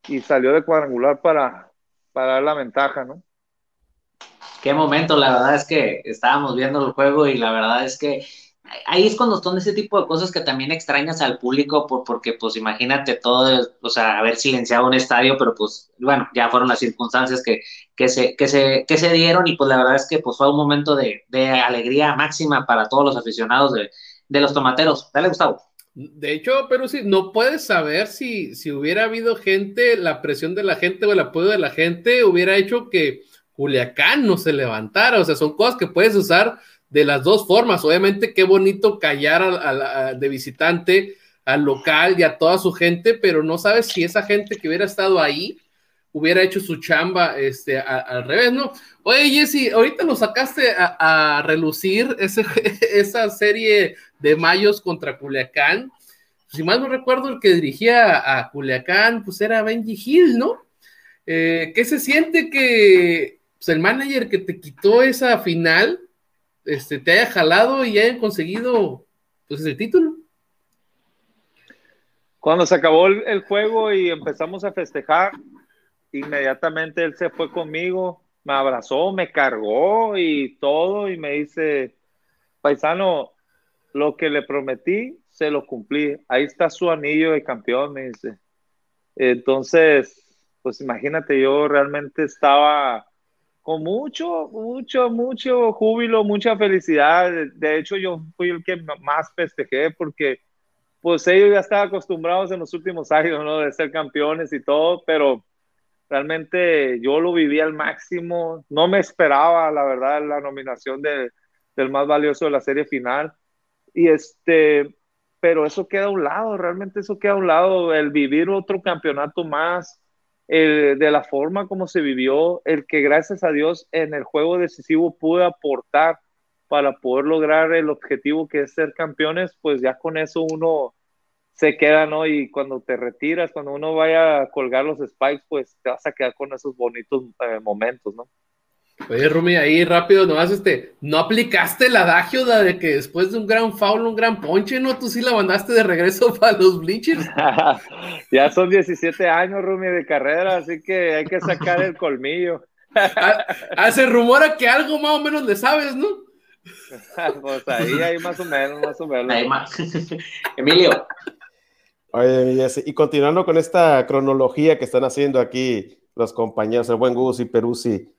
y salió de cuadrangular para, para dar la ventaja, ¿no? Qué momento, la verdad es que estábamos viendo el juego y la verdad es que ahí es cuando son ese tipo de cosas que también extrañas al público, por, porque pues imagínate todo, o sea, haber silenciado un estadio, pero pues bueno, ya fueron las circunstancias que, que, se, que, se, que se dieron y pues la verdad es que pues fue un momento de, de alegría máxima para todos los aficionados de, de los tomateros. Dale, Gustavo. De hecho, pero sí, no puedes saber si, si hubiera habido gente, la presión de la gente o el apoyo de la gente hubiera hecho que Culiacán no se levantara. O sea, son cosas que puedes usar de las dos formas. Obviamente, qué bonito callar a, de visitante al local y a toda su gente, pero no sabes si esa gente que hubiera estado ahí hubiera hecho su chamba este, al revés, ¿no? Oye, Jesse, ahorita lo sacaste a, relucir esa serie de Mayos contra Culiacán. Si mal no recuerdo, el que dirigía a Culiacán, pues era Benji Hill, ¿no? Eh, ¿Qué se siente que pues, el manager que te quitó esa final este, te haya jalado y hayan conseguido pues, el título. Cuando se acabó el, juego y empezamos a festejar, inmediatamente él se fue conmigo, me abrazó, me cargó y todo, y me dice, paisano, lo que le prometí, se lo cumplí. Ahí está su anillo de campeón, me dice. Entonces, pues imagínate, yo realmente estaba con mucho, mucho, mucho júbilo, mucha felicidad. De hecho, yo fui el que más festejé porque pues ellos ya estaban acostumbrados en los últimos años, ¿no? De ser campeones y todo, pero realmente yo lo viví al máximo. No me esperaba, la verdad, la nominación de, del más valioso de la serie final. Y este, pero eso queda a un lado, realmente eso queda a un lado, el vivir otro campeonato más, de la forma como se vivió, el que gracias a Dios en el juego decisivo pude aportar para poder lograr el objetivo que es ser campeones, pues ya con eso uno se queda, ¿no? Y cuando te retiras, cuando uno vaya a colgar los spikes, pues te vas a quedar con esos bonitos eh, momentos, ¿no? Oye, Rumi, ahí rápido, nomás este, ¿no aplicaste el adagio de que después de un gran foul, un gran ponche, no? Tú sí la mandaste de regreso para los bleachers. ya son 17 años, Rumi, de carrera, así que hay que sacar el colmillo. Hace rumora que algo más o menos le sabes, ¿no? pues ahí, ahí más o menos, más o menos. Ahí más. Emilio. Oye, y continuando con esta cronología que están haciendo aquí los compañeros, el buen Gus y Peruzzi,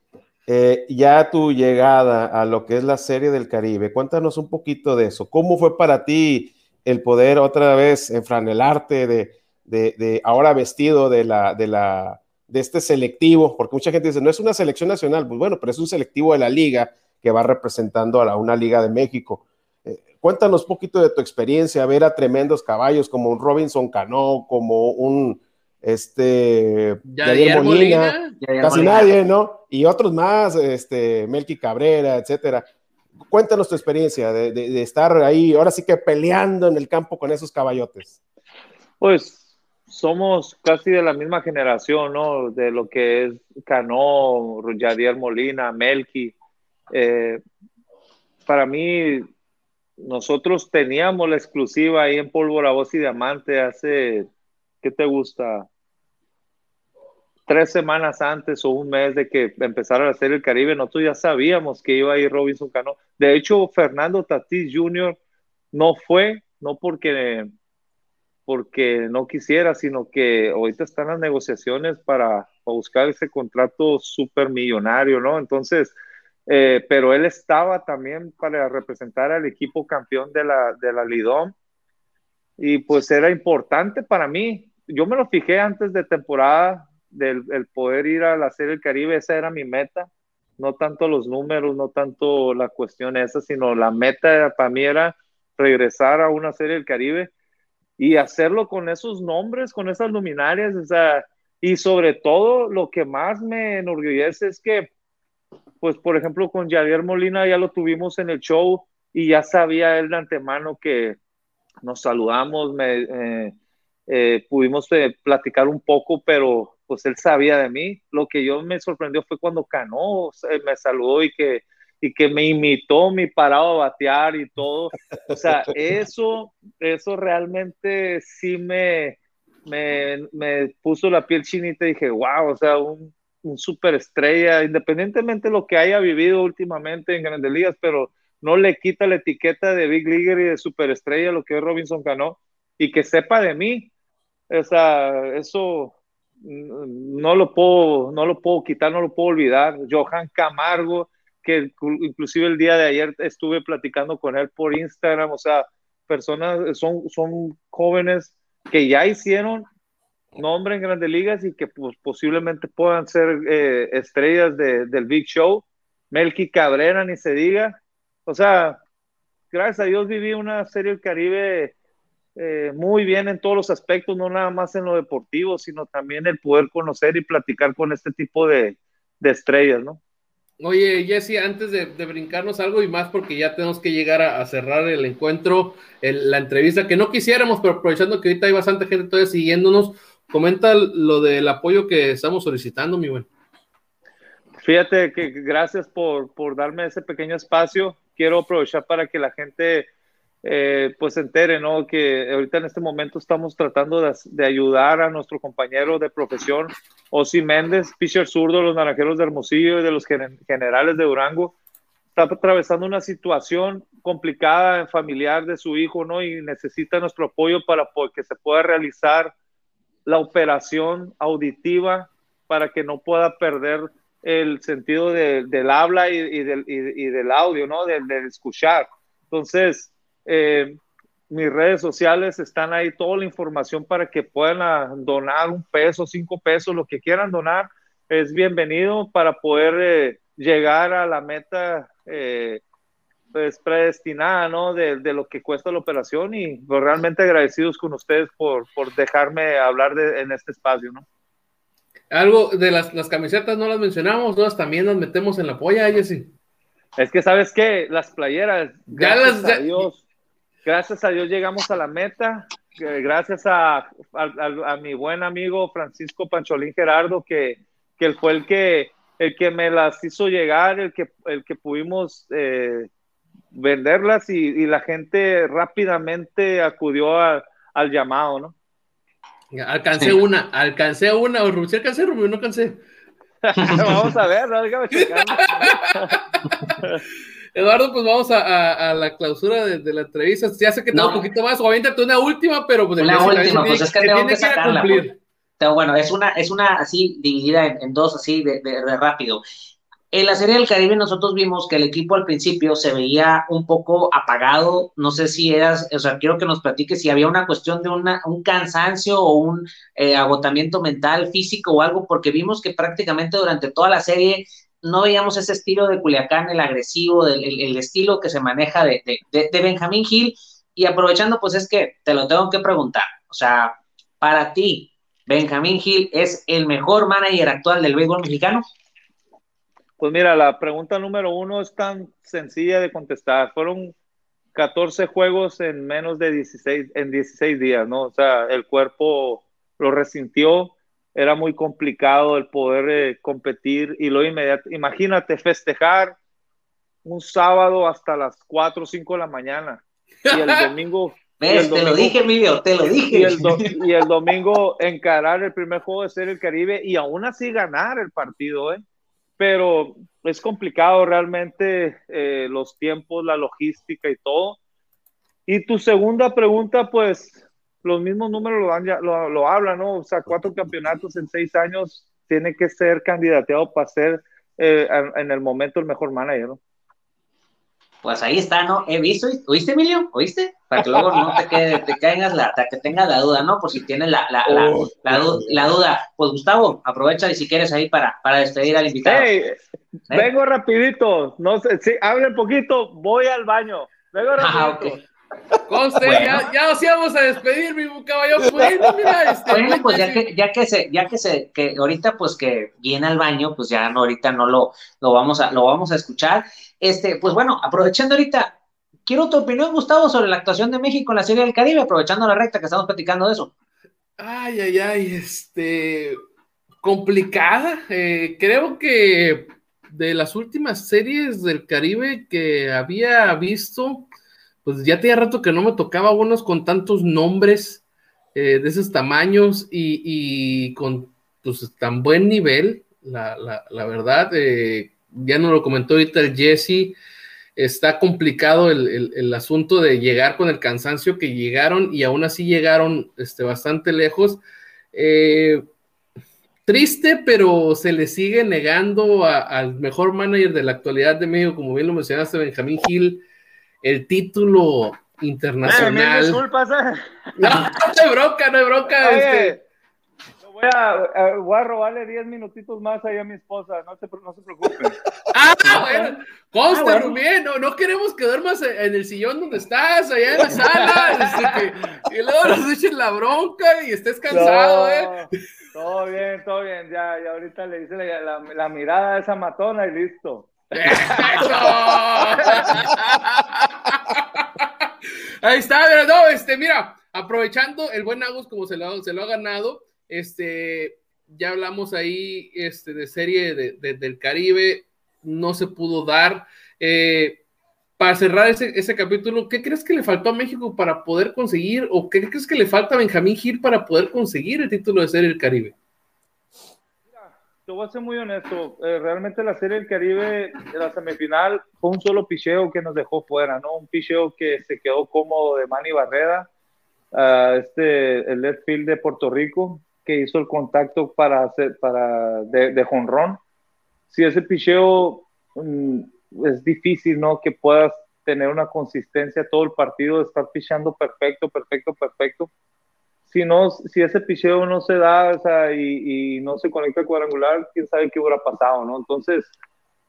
eh, ya tu llegada a lo que es la Serie del Caribe, cuéntanos un poquito de eso. ¿Cómo fue para ti el poder otra vez enfranelarte de, de, de ahora vestido de, la, de, la, de este selectivo? Porque mucha gente dice, no es una selección nacional, pues bueno, pero es un selectivo de la liga que va representando a una liga de México. Eh, cuéntanos un poquito de tu experiencia, ver a tremendos caballos como un Robinson Cano, como un este, Yadier Molina, casi nadie, ¿no? Y otros más, este, Melqui Cabrera, etcétera. Cuéntanos tu experiencia de, estar ahí, ahora sí que peleando en el campo con esos caballotes. Pues somos casi de la misma generación, ¿no? De lo que es Cano, Yadier Molina, Melqui. Eh, para mí, nosotros teníamos la exclusiva ahí en Pólvora Voz y Diamante hace, ¿qué te gusta? Tres semanas antes o un mes de que empezara a hacer el Caribe, nosotros ya sabíamos que iba a ir Robinson Cano. De hecho, Fernando Tatís Jr. no fue, no porque, porque no quisiera, sino que ahorita están las negociaciones para, buscar ese contrato súper millonario, ¿no? Entonces, eh, pero él estaba también para representar al equipo campeón de la, de la Lidom y pues era importante para mí. Yo me lo fijé antes de temporada, del el poder ir a la Serie del Caribe, esa era mi meta, no tanto los números, no tanto la cuestión esa, sino la meta para mí era regresar a una Serie del Caribe y hacerlo con esos nombres, con esas luminarias, o sea, y sobre todo lo que más me enorgullece es que, pues por ejemplo, con Javier Molina ya lo tuvimos en el show y ya sabía él de antemano que nos saludamos, me, eh, eh, pudimos eh, platicar un poco, pero pues él sabía de mí. Lo que yo me sorprendió fue cuando Cano me saludó y que, y que me imitó mi parado a batear y todo. O sea, eso, eso realmente sí me, me, me puso la piel chinita y dije, wow, o sea, un, un superestrella, independientemente de lo que haya vivido últimamente en Grandes Ligas, pero no le quita la etiqueta de Big Leaguer y de superestrella lo que es Robinson Cano y que sepa de mí. O sea, eso no lo puedo, no lo puedo quitar, no lo puedo olvidar. Johan Camargo, que inclusive el día de ayer estuve platicando con él por Instagram, o sea, personas, son, son jóvenes que ya hicieron nombre en grandes ligas y que pues, posiblemente puedan ser eh, estrellas del Big Show. Melky Cabrera, ni se diga. O sea, gracias a Dios viví una serie del Caribe eh, muy bien en todos los aspectos, no nada más en lo deportivo, sino también el poder conocer y platicar con este tipo de, de estrellas, ¿no? Oye, Jesse, antes de, brincarnos algo y más, porque ya tenemos que llegar a, cerrar el encuentro, la entrevista, que no quisiéramos, pero aprovechando que ahorita hay bastante gente todavía siguiéndonos, comenta lo del apoyo que estamos solicitando, mi buen. Fíjate que gracias por, por darme ese pequeño espacio. Quiero aprovechar para que la gente eh, pues se entere, ¿no? Que ahorita en este momento estamos tratando de, ayudar a nuestro compañero de profesión, Osi Méndez, pitcher zurdo de los Naranjeros de Hermosillo y de los Generales de Durango. Está atravesando una situación complicada familiar de su hijo, ¿no? Y necesita nuestro apoyo para que se pueda realizar la operación auditiva para que no pueda perder el sentido del habla y, del, del, audio, ¿no? Del, del escuchar. Entonces, eh, mis redes sociales están ahí toda la información para que puedan ah, donar un peso, cinco pesos, lo que quieran donar es bienvenido para poder eh, llegar a la meta eh, pues predestinada, ¿no? De, lo que cuesta la operación y pues, realmente agradecidos con ustedes por, por dejarme hablar de, en este espacio, ¿no? Algo de las, las camisetas no las mencionamos, ¿no? También las metemos en la polla, Jessy. Es que, ¿sabes qué? Las playeras, ya las, a Dios gracias a Dios llegamos a la meta. Gracias a, mi buen amigo Francisco Pancholín Gerardo, que, que él fue el que, el que me las hizo llegar, el que, el que pudimos eh, venderlas y, la gente rápidamente acudió al llamado, ¿no? Alcancé una, alcancé una, o Rubí, alcancé, Rubí, no alcancé. Vamos a ver, ¿no? déjame checar. Eduardo, pues vamos a, la clausura de, la entrevista. Ya sé que tengo un poquito más, o avéntate una última, pero pues una última, pues es que tengo que sacarla. Pues. bueno, es una, es una así dividida en, dos, así de, rápido. En la Serie del Caribe nosotros vimos que el equipo al principio se veía un poco apagado, no sé si eras, o sea, quiero que nos platiques si había una cuestión de una, un cansancio o un eh, agotamiento mental, físico o algo, porque vimos que prácticamente durante toda la serie no veíamos ese estilo de Culiacán, el agresivo, el, estilo que se maneja de, de, Benjamín Gil. Y aprovechando, pues es que te lo tengo que preguntar. O sea, para ti, ¿Benjamín Gil es el mejor manager actual del béisbol mexicano? Pues mira, la pregunta número uno es tan sencilla de contestar. Fueron 14 juegos en menos de 16, en 16 días, ¿no? O sea, el cuerpo lo resintió era muy complicado el poder eh, competir y lo inmediato, imagínate festejar un sábado hasta las 4 o 5 de la mañana y el domingo... te lo dije, Emilio, te lo dije. Y el, domingo encarar el primer juego de Ser el Caribe y aún así ganar el partido, ¿eh? Pero es complicado realmente eh, los tiempos, la logística y todo. Y tu segunda pregunta, pues los mismos números lo, dan, lo, lo hablan, ¿no? O sea, cuatro campeonatos en seis años tiene que ser candidateado para ser eh, en el momento el mejor manager, ¿no? Pues ahí está, ¿no? He visto, ¿oíste, Emilio? ¿Oíste? Para que luego no te, quede, te caigas la, que tengas la duda, ¿no? Por si tienes la, la, la, oh, la, duda. Pues Gustavo, aprovecha y si quieres ahí para, para despedir al invitado. Hey, ¿Eh? Vengo rapidito, no sé, sí, hable un poquito, voy al baño. Vengo ah, rapidito. Conste, ya, ya nos íbamos a despedir, mi caballo. Bueno, mira, este, bueno, pues ya que, ya que se, ya que se, que ahorita pues que viene al baño, pues ya no, ahorita no lo, lo vamos a, lo vamos a escuchar. Este, pues bueno, aprovechando ahorita, quiero tu opinión, Gustavo, sobre la actuación de México en la Serie del Caribe, aprovechando la recta que estamos platicando de eso. Ay, ay, ay, este, complicada. Eh, creo que de las últimas series del Caribe que había visto, pues ya tenía rato que no me tocaba unos con tantos nombres eh, de esos tamaños y, con pues tan buen nivel. la, la, verdad. Eh, ya nos lo comentó ahorita el Jesse, está complicado el, el, asunto de llegar con el cansancio que llegaron y aún así llegaron este, bastante lejos. Eh, triste, pero se le sigue negando al mejor manager de la actualidad de México, como bien lo mencionaste, Benjamín Gil, el título internacional. Disculpas, eh. No, no hay bronca, no hay bronca. este, Voy a, voy a robarle 10 minutitos más ahí a mi esposa, no se, no se preocupen. Ah, bueno, consta, ah, bien, no, no queremos que duermas en el sillón donde estás, allá en la sala, este, y luego nos echen la bronca y estés cansado, ¿eh? Todo bien, todo bien, ya, ya ahorita le hice la, la, mirada a esa matona y listo. Ahí está, no, este, mira, aprovechando el buen Agus como se lo, se lo ha ganado, este, ya hablamos ahí este, de serie del Caribe, no se pudo dar. Eh, para cerrar ese, capítulo, ¿qué crees que le faltó a México para poder conseguir, o qué crees que le falta a Benjamín Gil para poder conseguir el título de Serie del Caribe? Te voy a ser muy honesto. Eh, realmente la Serie del Caribe, de la semifinal, fue un solo picheo que nos dejó fuera, ¿no? Un picheo que se quedó cómodo de Manny Barrera, uh, este, el left field de Puerto Rico, que hizo el contacto para hacer, para, de, jonrón. Si ese picheo mm, es difícil, ¿no? Que puedas tener una consistencia todo el partido, estar pichando perfecto, perfecto, perfecto. Si, no, si ese picheo no se da y, no se conecta cuadrangular, quién sabe qué hubiera pasado, ¿no? Entonces,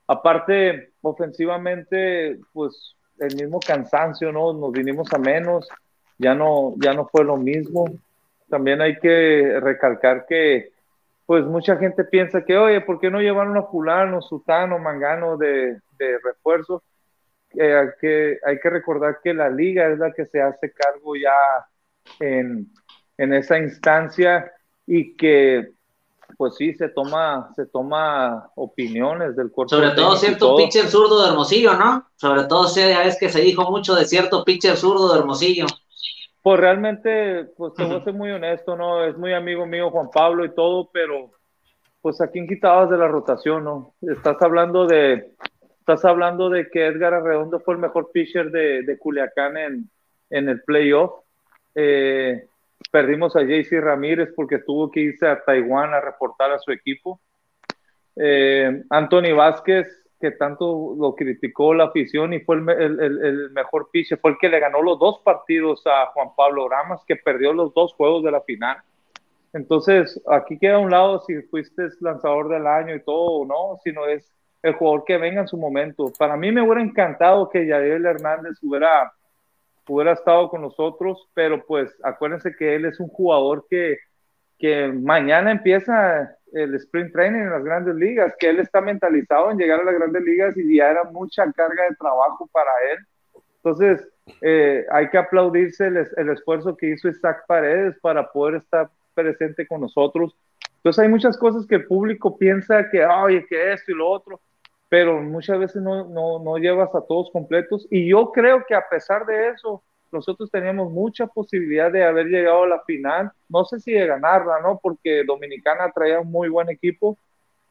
aparte, ofensivamente, pues el mismo cansancio, ¿no? Nos vinimos a menos, ya no, ya no fue lo mismo también hay que recalcar que pues mucha gente piensa que, oye, ¿por qué no llevaron a fulano, sutano, mangano de, de refuerzo? Eh, que, hay que recordar que la liga es la que se hace cargo ya en, en esa instancia y que pues sí se toma se toma opiniones del cuerpo sobre todo cierto pitcher zurdo de Hermosillo no sobre todo ya es que se dijo mucho de cierto pitcher zurdo de Hermosillo pues realmente, pues te voy a ser muy honesto, ¿no? Es muy amigo mío Juan Pablo y todo, pero pues a quién quitabas de la rotación, ¿no? Estás hablando de, estás hablando de que Edgar Arredondo fue el mejor pitcher de, de Culiacán en, en el playoff. Eh, perdimos a JC Ramírez porque tuvo que irse a Taiwán a reportar a su equipo. Eh, Anthony Vázquez que tanto lo criticó la afición y fue el, mejor pitcher, fue el que le ganó los dos partidos a Juan Pablo Ramas, que perdió los dos juegos de la final. Entonces, aquí queda a un lado si fuiste lanzador del año y todo o no, sino es el jugador que venga en su momento. Para mí me hubiera encantado que Yadiel Hernández hubiera, hubiera estado con nosotros, pero pues acuérdense que él es un jugador que, que mañana empieza el sprint training en las grandes ligas, que él está mentalizado en llegar a las grandes ligas y ya era mucha carga de trabajo para él. Entonces, eh, hay que aplaudirse el, esfuerzo que hizo Isaac Paredes para poder estar presente con nosotros. Entonces, hay muchas cosas que el público piensa que, oye, que esto y lo otro, pero muchas veces no, no, no llevas a todos completos. Y yo creo que a pesar de eso, nosotros teníamos mucha posibilidad de haber llegado a la final, no sé si de ganarla, ¿no? Porque Dominicana traía un muy buen equipo,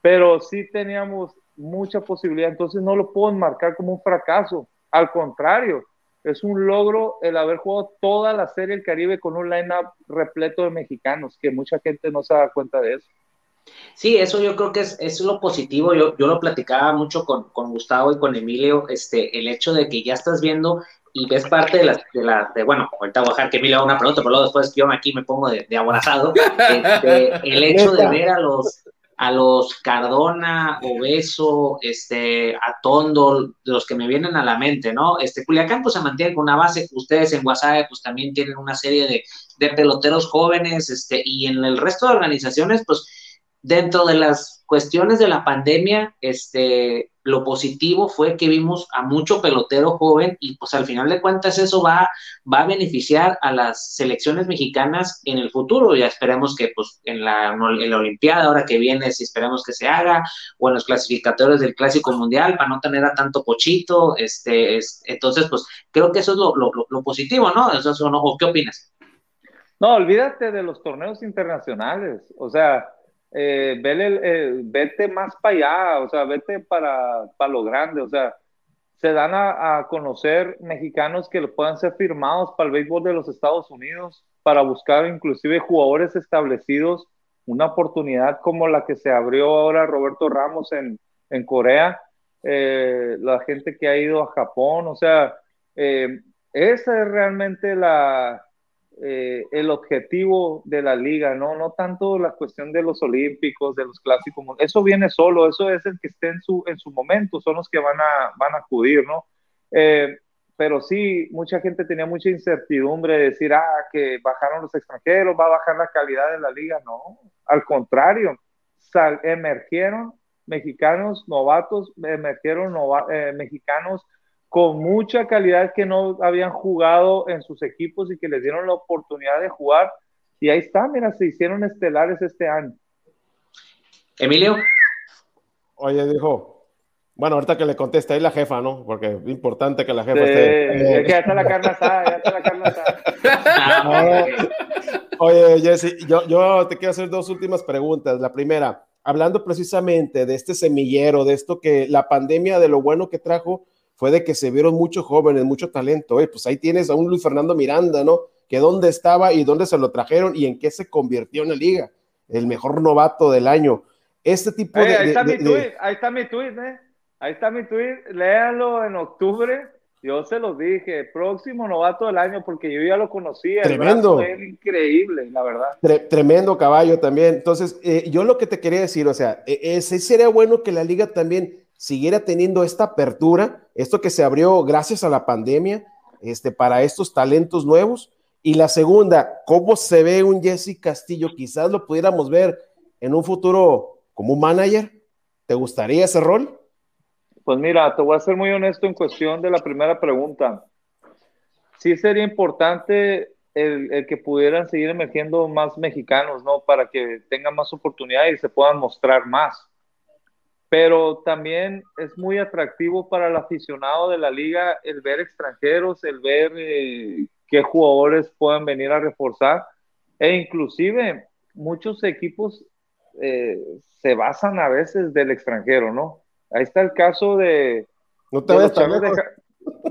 pero sí teníamos mucha posibilidad, entonces no lo puedo marcar como un fracaso, al contrario, es un logro el haber jugado toda la serie del Caribe con un line-up repleto de mexicanos, que mucha gente no se da cuenta de eso. Sí, eso yo creo que es, es lo positivo. Yo, yo lo platicaba mucho con, con, Gustavo y con Emilio, este, el hecho de que ya estás viendo y ves parte de la, de la de, bueno, ahorita voy a dejar que Emilio haga una pregunta, pero luego después yo aquí me pongo de, de aborazado. Este, el hecho de ver a los, a los Cardona, Obeso, este, a Tondo, los que me vienen a la mente, ¿no? Este, Culiacán pues se mantiene con una base, ustedes en WhatsApp pues también tienen una serie de, de peloteros jóvenes, este, y en el resto de organizaciones pues dentro de las cuestiones de la pandemia, este, lo positivo fue que vimos a mucho pelotero joven y pues al final de cuentas eso va, va a beneficiar a las selecciones mexicanas en el futuro. Ya esperemos que pues en la, en la Olimpiada ahora que viene, si esperemos que se haga, o en los clasificatorios del Clásico Mundial para no tener a tanto pochito. Este, entonces, pues creo que eso es lo, lo, positivo, ¿no? Eso, ¿O qué opinas? No, olvídate de los torneos internacionales. O sea, eh, vete más para allá, o sea, vete para, para lo grande, o sea, se dan a, conocer mexicanos que puedan ser firmados para el béisbol de los Estados Unidos, para buscar inclusive jugadores establecidos, una oportunidad como la que se abrió ahora Roberto Ramos en, en Corea, eh, la gente que ha ido a Japón, o sea, eh, esa es realmente la, eh, el objetivo de la liga, ¿no? No tanto la cuestión de los olímpicos, de los clásicos, eso viene solo, eso es el que esté en su, en su momento, son los que van a, van a acudir, ¿no? Eh, pero sí, mucha gente tenía mucha incertidumbre de decir, ah, que bajaron los extranjeros, va a bajar la calidad de la liga, no, al contrario, sal, emergieron mexicanos novatos, emergieron eh, mexicanos con mucha calidad que no habían jugado en sus equipos y que les dieron la oportunidad de jugar. Y ahí está, mira, se hicieron estelares este año. Emilio. Oye, dijo, bueno, ahorita que le conteste ahí la jefa, ¿no? Porque es importante que la jefa esté. ya está la carne asada, ya está la carne asada. Oye, Jesse, yo, yo te quiero hacer dos últimas preguntas. La primera, hablando precisamente de este semillero, de esto que la pandemia, de lo bueno que trajo, fue de que se vieron muchos jóvenes, mucho talento. pues ahí tienes a un Luis Fernando Miranda, ¿no? Que dónde estaba y dónde se lo trajeron y en qué se convirtió en la liga. El mejor novato del año. Este tipo de, ahí, está mi tweet, ahí está mi tweet, ¿eh? Ahí está mi tweet. Léalo en octubre. Yo se los dije, próximo novato del año, porque yo ya lo conocía. Tremendo. increíble, la verdad. tremendo caballo también. Entonces, eh, yo lo que te quería decir, o sea, e, ese sería bueno que la liga también siguiera teniendo esta apertura, esto que se abrió gracias a la pandemia, este, para estos talentos nuevos. Y la segunda, ¿cómo se ve un Jesse Castillo? Quizás lo pudiéramos ver en un futuro como un manager. ¿Te gustaría ese rol? Pues mira, te voy a ser muy honesto en cuestión de la primera pregunta. Sí sería importante el, el, que pudieran seguir emergiendo más mexicanos, ¿no? Para que tengan más oportunidades y se puedan mostrar más pero también es muy atractivo para el aficionado de la liga el ver extranjeros, el ver eh, qué jugadores pueden venir a reforzar e inclusive muchos equipos eh, se basan a veces del extranjero, ¿no? Ahí está el caso de, no te de, los charros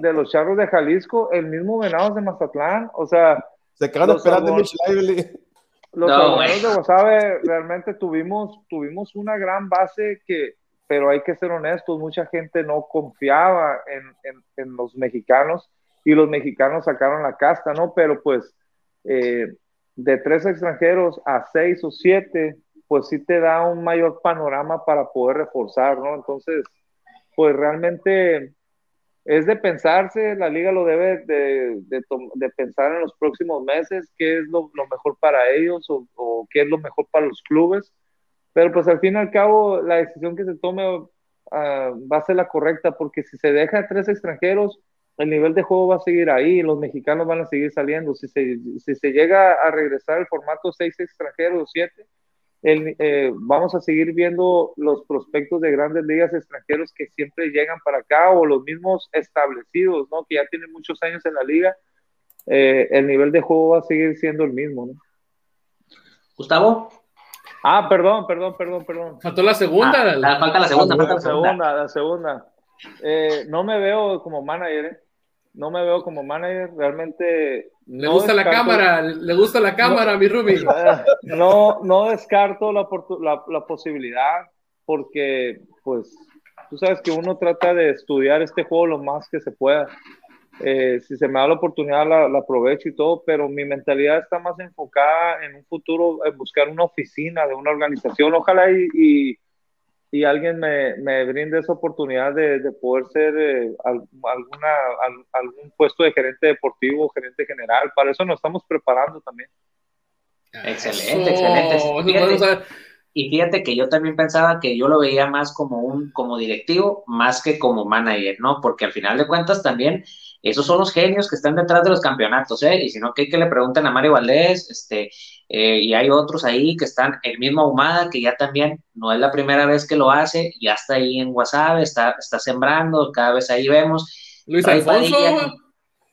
de, los charros de Jalisco, el mismo Venados de Mazatlán, o sea... Se quedan esperando Los no, de Guasave realmente tuvimos, tuvimos una gran base que pero hay que ser honestos, mucha gente no confiaba en, los mexicanos y los mexicanos sacaron la casta, ¿no? Pero pues eh, de tres extranjeros a seis o siete, pues sí te da un mayor panorama para poder reforzar, ¿no? Entonces, pues realmente es de pensarse, la liga lo debe de, pensar en los próximos meses, qué es lo, mejor para ellos o, o, qué es lo mejor para los clubes pero pues al fin y al cabo, la decisión que se tome ah, va a ser la correcta, porque si se deja tres extranjeros, el nivel de juego va a seguir ahí, los mexicanos van a seguir saliendo. Si se, si se llega a regresar el formato seis extranjeros o siete, eh, vamos a seguir viendo los prospectos de grandes ligas extranjeros que siempre llegan para acá o los mismos establecidos, ¿no? Que ya tienen muchos años en la liga. Eh, el nivel de juego va a seguir siendo el mismo, ¿no? Gustavo. Ah, perdón, perdón, perdón, perdón. Faltó la segunda. Ah, la, falta la segunda, falta la segunda. La segunda, eh, no me veo como manager, ¿eh? No me veo como manager, realmente. Le gusta la cámara, le gusta la cámara, mi Ruby. No, no descarto la, la, la posibilidad, porque, pues, tú sabes que uno trata de estudiar este juego lo más que se pueda. Eh, si se me da la oportunidad la, aprovecho y todo, pero mi mentalidad está más enfocada en un futuro, en buscar una oficina de una organización, ojalá y, y, alguien me, me, brinde esa oportunidad de, de poder ser eh, alguna, algún puesto de gerente deportivo, gerente general, para eso nos estamos preparando también. Excelente, excelente. Y fíjate que yo también pensaba que yo lo veía más como un como directivo, más que como manager, ¿no? Porque al final de cuentas también esos son los genios que están detrás de los campeonatos, ¿eh? Y si no, que, que le pregunten a Mario Valdés, este, eh, y hay otros ahí que están, el mismo Ahumada, que ya también no es la primera vez que lo hace, ya está ahí en WhatsApp, está, está sembrando, cada vez ahí vemos. Luis Alfonso.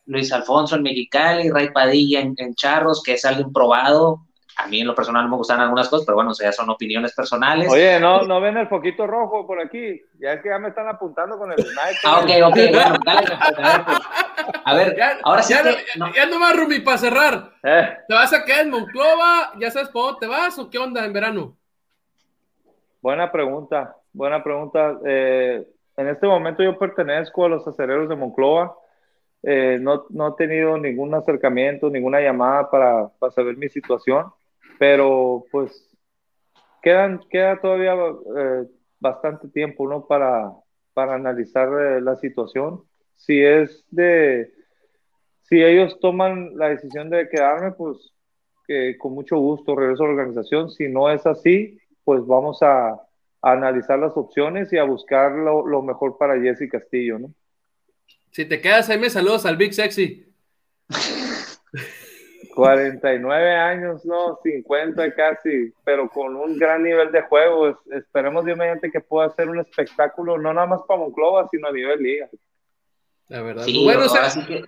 Luis Alfonso en Mexicali, Ray Padilla en, Charros, que es alguien probado, a mí en lo personal me gustan algunas cosas, pero bueno, o sea, son opiniones personales. Oye, no, no ven el foquito rojo por aquí. Ya es que ya me están apuntando con el sniper. Ah, ok, ok, bueno, dale, a ver, pues. A ver, Ya, ahora sí ya, que, no, no, ya nomás, Rumi, para cerrar. Eh, ¿Te vas a quedar en Monclova? ¿Ya sabes por dónde te vas o qué onda en verano? buena pregunta, buena pregunta. Eh, en este momento yo pertenezco a los acereros de Monclova. Eh, no, no he tenido ningún acercamiento, ninguna llamada para, para saber mi situación, pero pues quedan, queda todavía eh, bastante tiempo ¿no? para, para analizar eh, la situación. Si es de, si ellos toman la decisión de quedarme, pues que con mucho gusto regreso a la organización. Si no es así, pues vamos a, a analizar las opciones y a buscar lo, lo mejor para Jesse Castillo, ¿no? Si te quedas ahí, me saludos al Big Sexy. 49 años, no, 50 casi, pero con un gran nivel de juego. Es- esperemos Dios mediante que pueda ser un espectáculo, no nada más para Monclova, sino a nivel liga. La verdad. sí, bueno, o sea, que,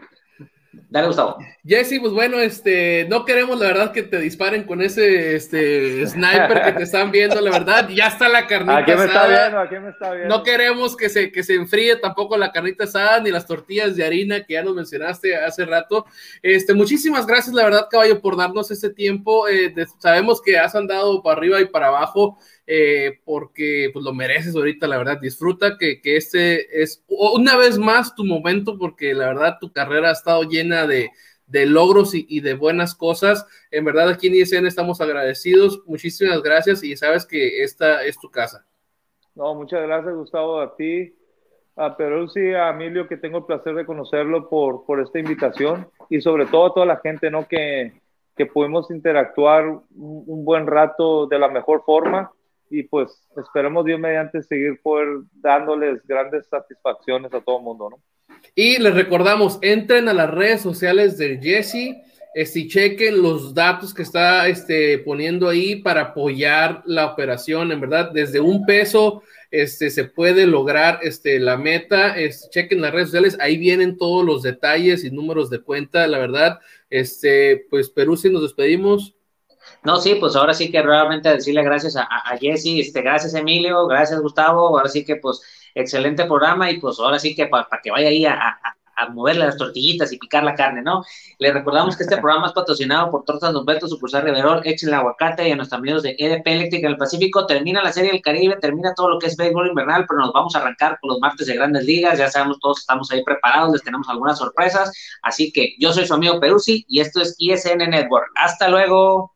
dale, Gustavo. Jesse, pues bueno, este, no queremos la verdad que te disparen con ese este sniper que te están viendo, la verdad, ya está la carnita ¿A quién me está viendo? ¿A quién me está viendo? No queremos que se, que se enfríe tampoco la carnita asada ni las tortillas de harina que ya nos mencionaste hace rato. Este, muchísimas gracias, la verdad, caballo, por darnos este tiempo. Eh, de- sabemos que has andado para arriba y para abajo eh, porque pues, lo mereces ahorita, la verdad. Disfruta que, que este es una vez más tu momento porque la verdad tu carrera ha estado llena de, de logros y, y de buenas cosas. En verdad, aquí en ISN estamos agradecidos. Muchísimas gracias y sabes que esta es tu casa. No, muchas gracias, Gustavo, a ti, a Peruzzi, a Emilio, que tengo el placer de conocerlo por, por esta invitación y sobre todo a toda la gente, ¿no? Que, que pudimos interactuar un, un buen rato de la mejor forma y pues esperemos Dios mediante seguir poder dándoles grandes satisfacciones a todo el mundo, ¿no? Y les recordamos, entren a las redes sociales de Jesse este, y chequen los datos que está este, poniendo ahí para apoyar la operación. En verdad, desde un peso este, se puede lograr este, la meta. Este, chequen las redes sociales, ahí vienen todos los detalles y números de cuenta. La verdad, este, pues Perú, si nos despedimos. No, sí, pues ahora sí que realmente decirle gracias a, Jesse, este, gracias Emilio, gracias Gustavo, ahora sí que pues excelente programa y pues ahora sí que para pa que vaya ahí a, a, moverle las tortillitas y picar la carne, ¿no? Le recordamos que este programa es patrocinado por Tortas Don Beto, sucursal Riverol, el Aguacate y a nuestros amigos de EDP Eléctrica en el Pacífico. Termina la Serie del Caribe, termina todo lo que es béisbol invernal, pero nos vamos a arrancar con los martes de Grandes Ligas, ya sabemos todos estamos ahí preparados, les tenemos algunas sorpresas, así que yo soy su amigo Peruzzi y esto es ISN Network. Hasta luego.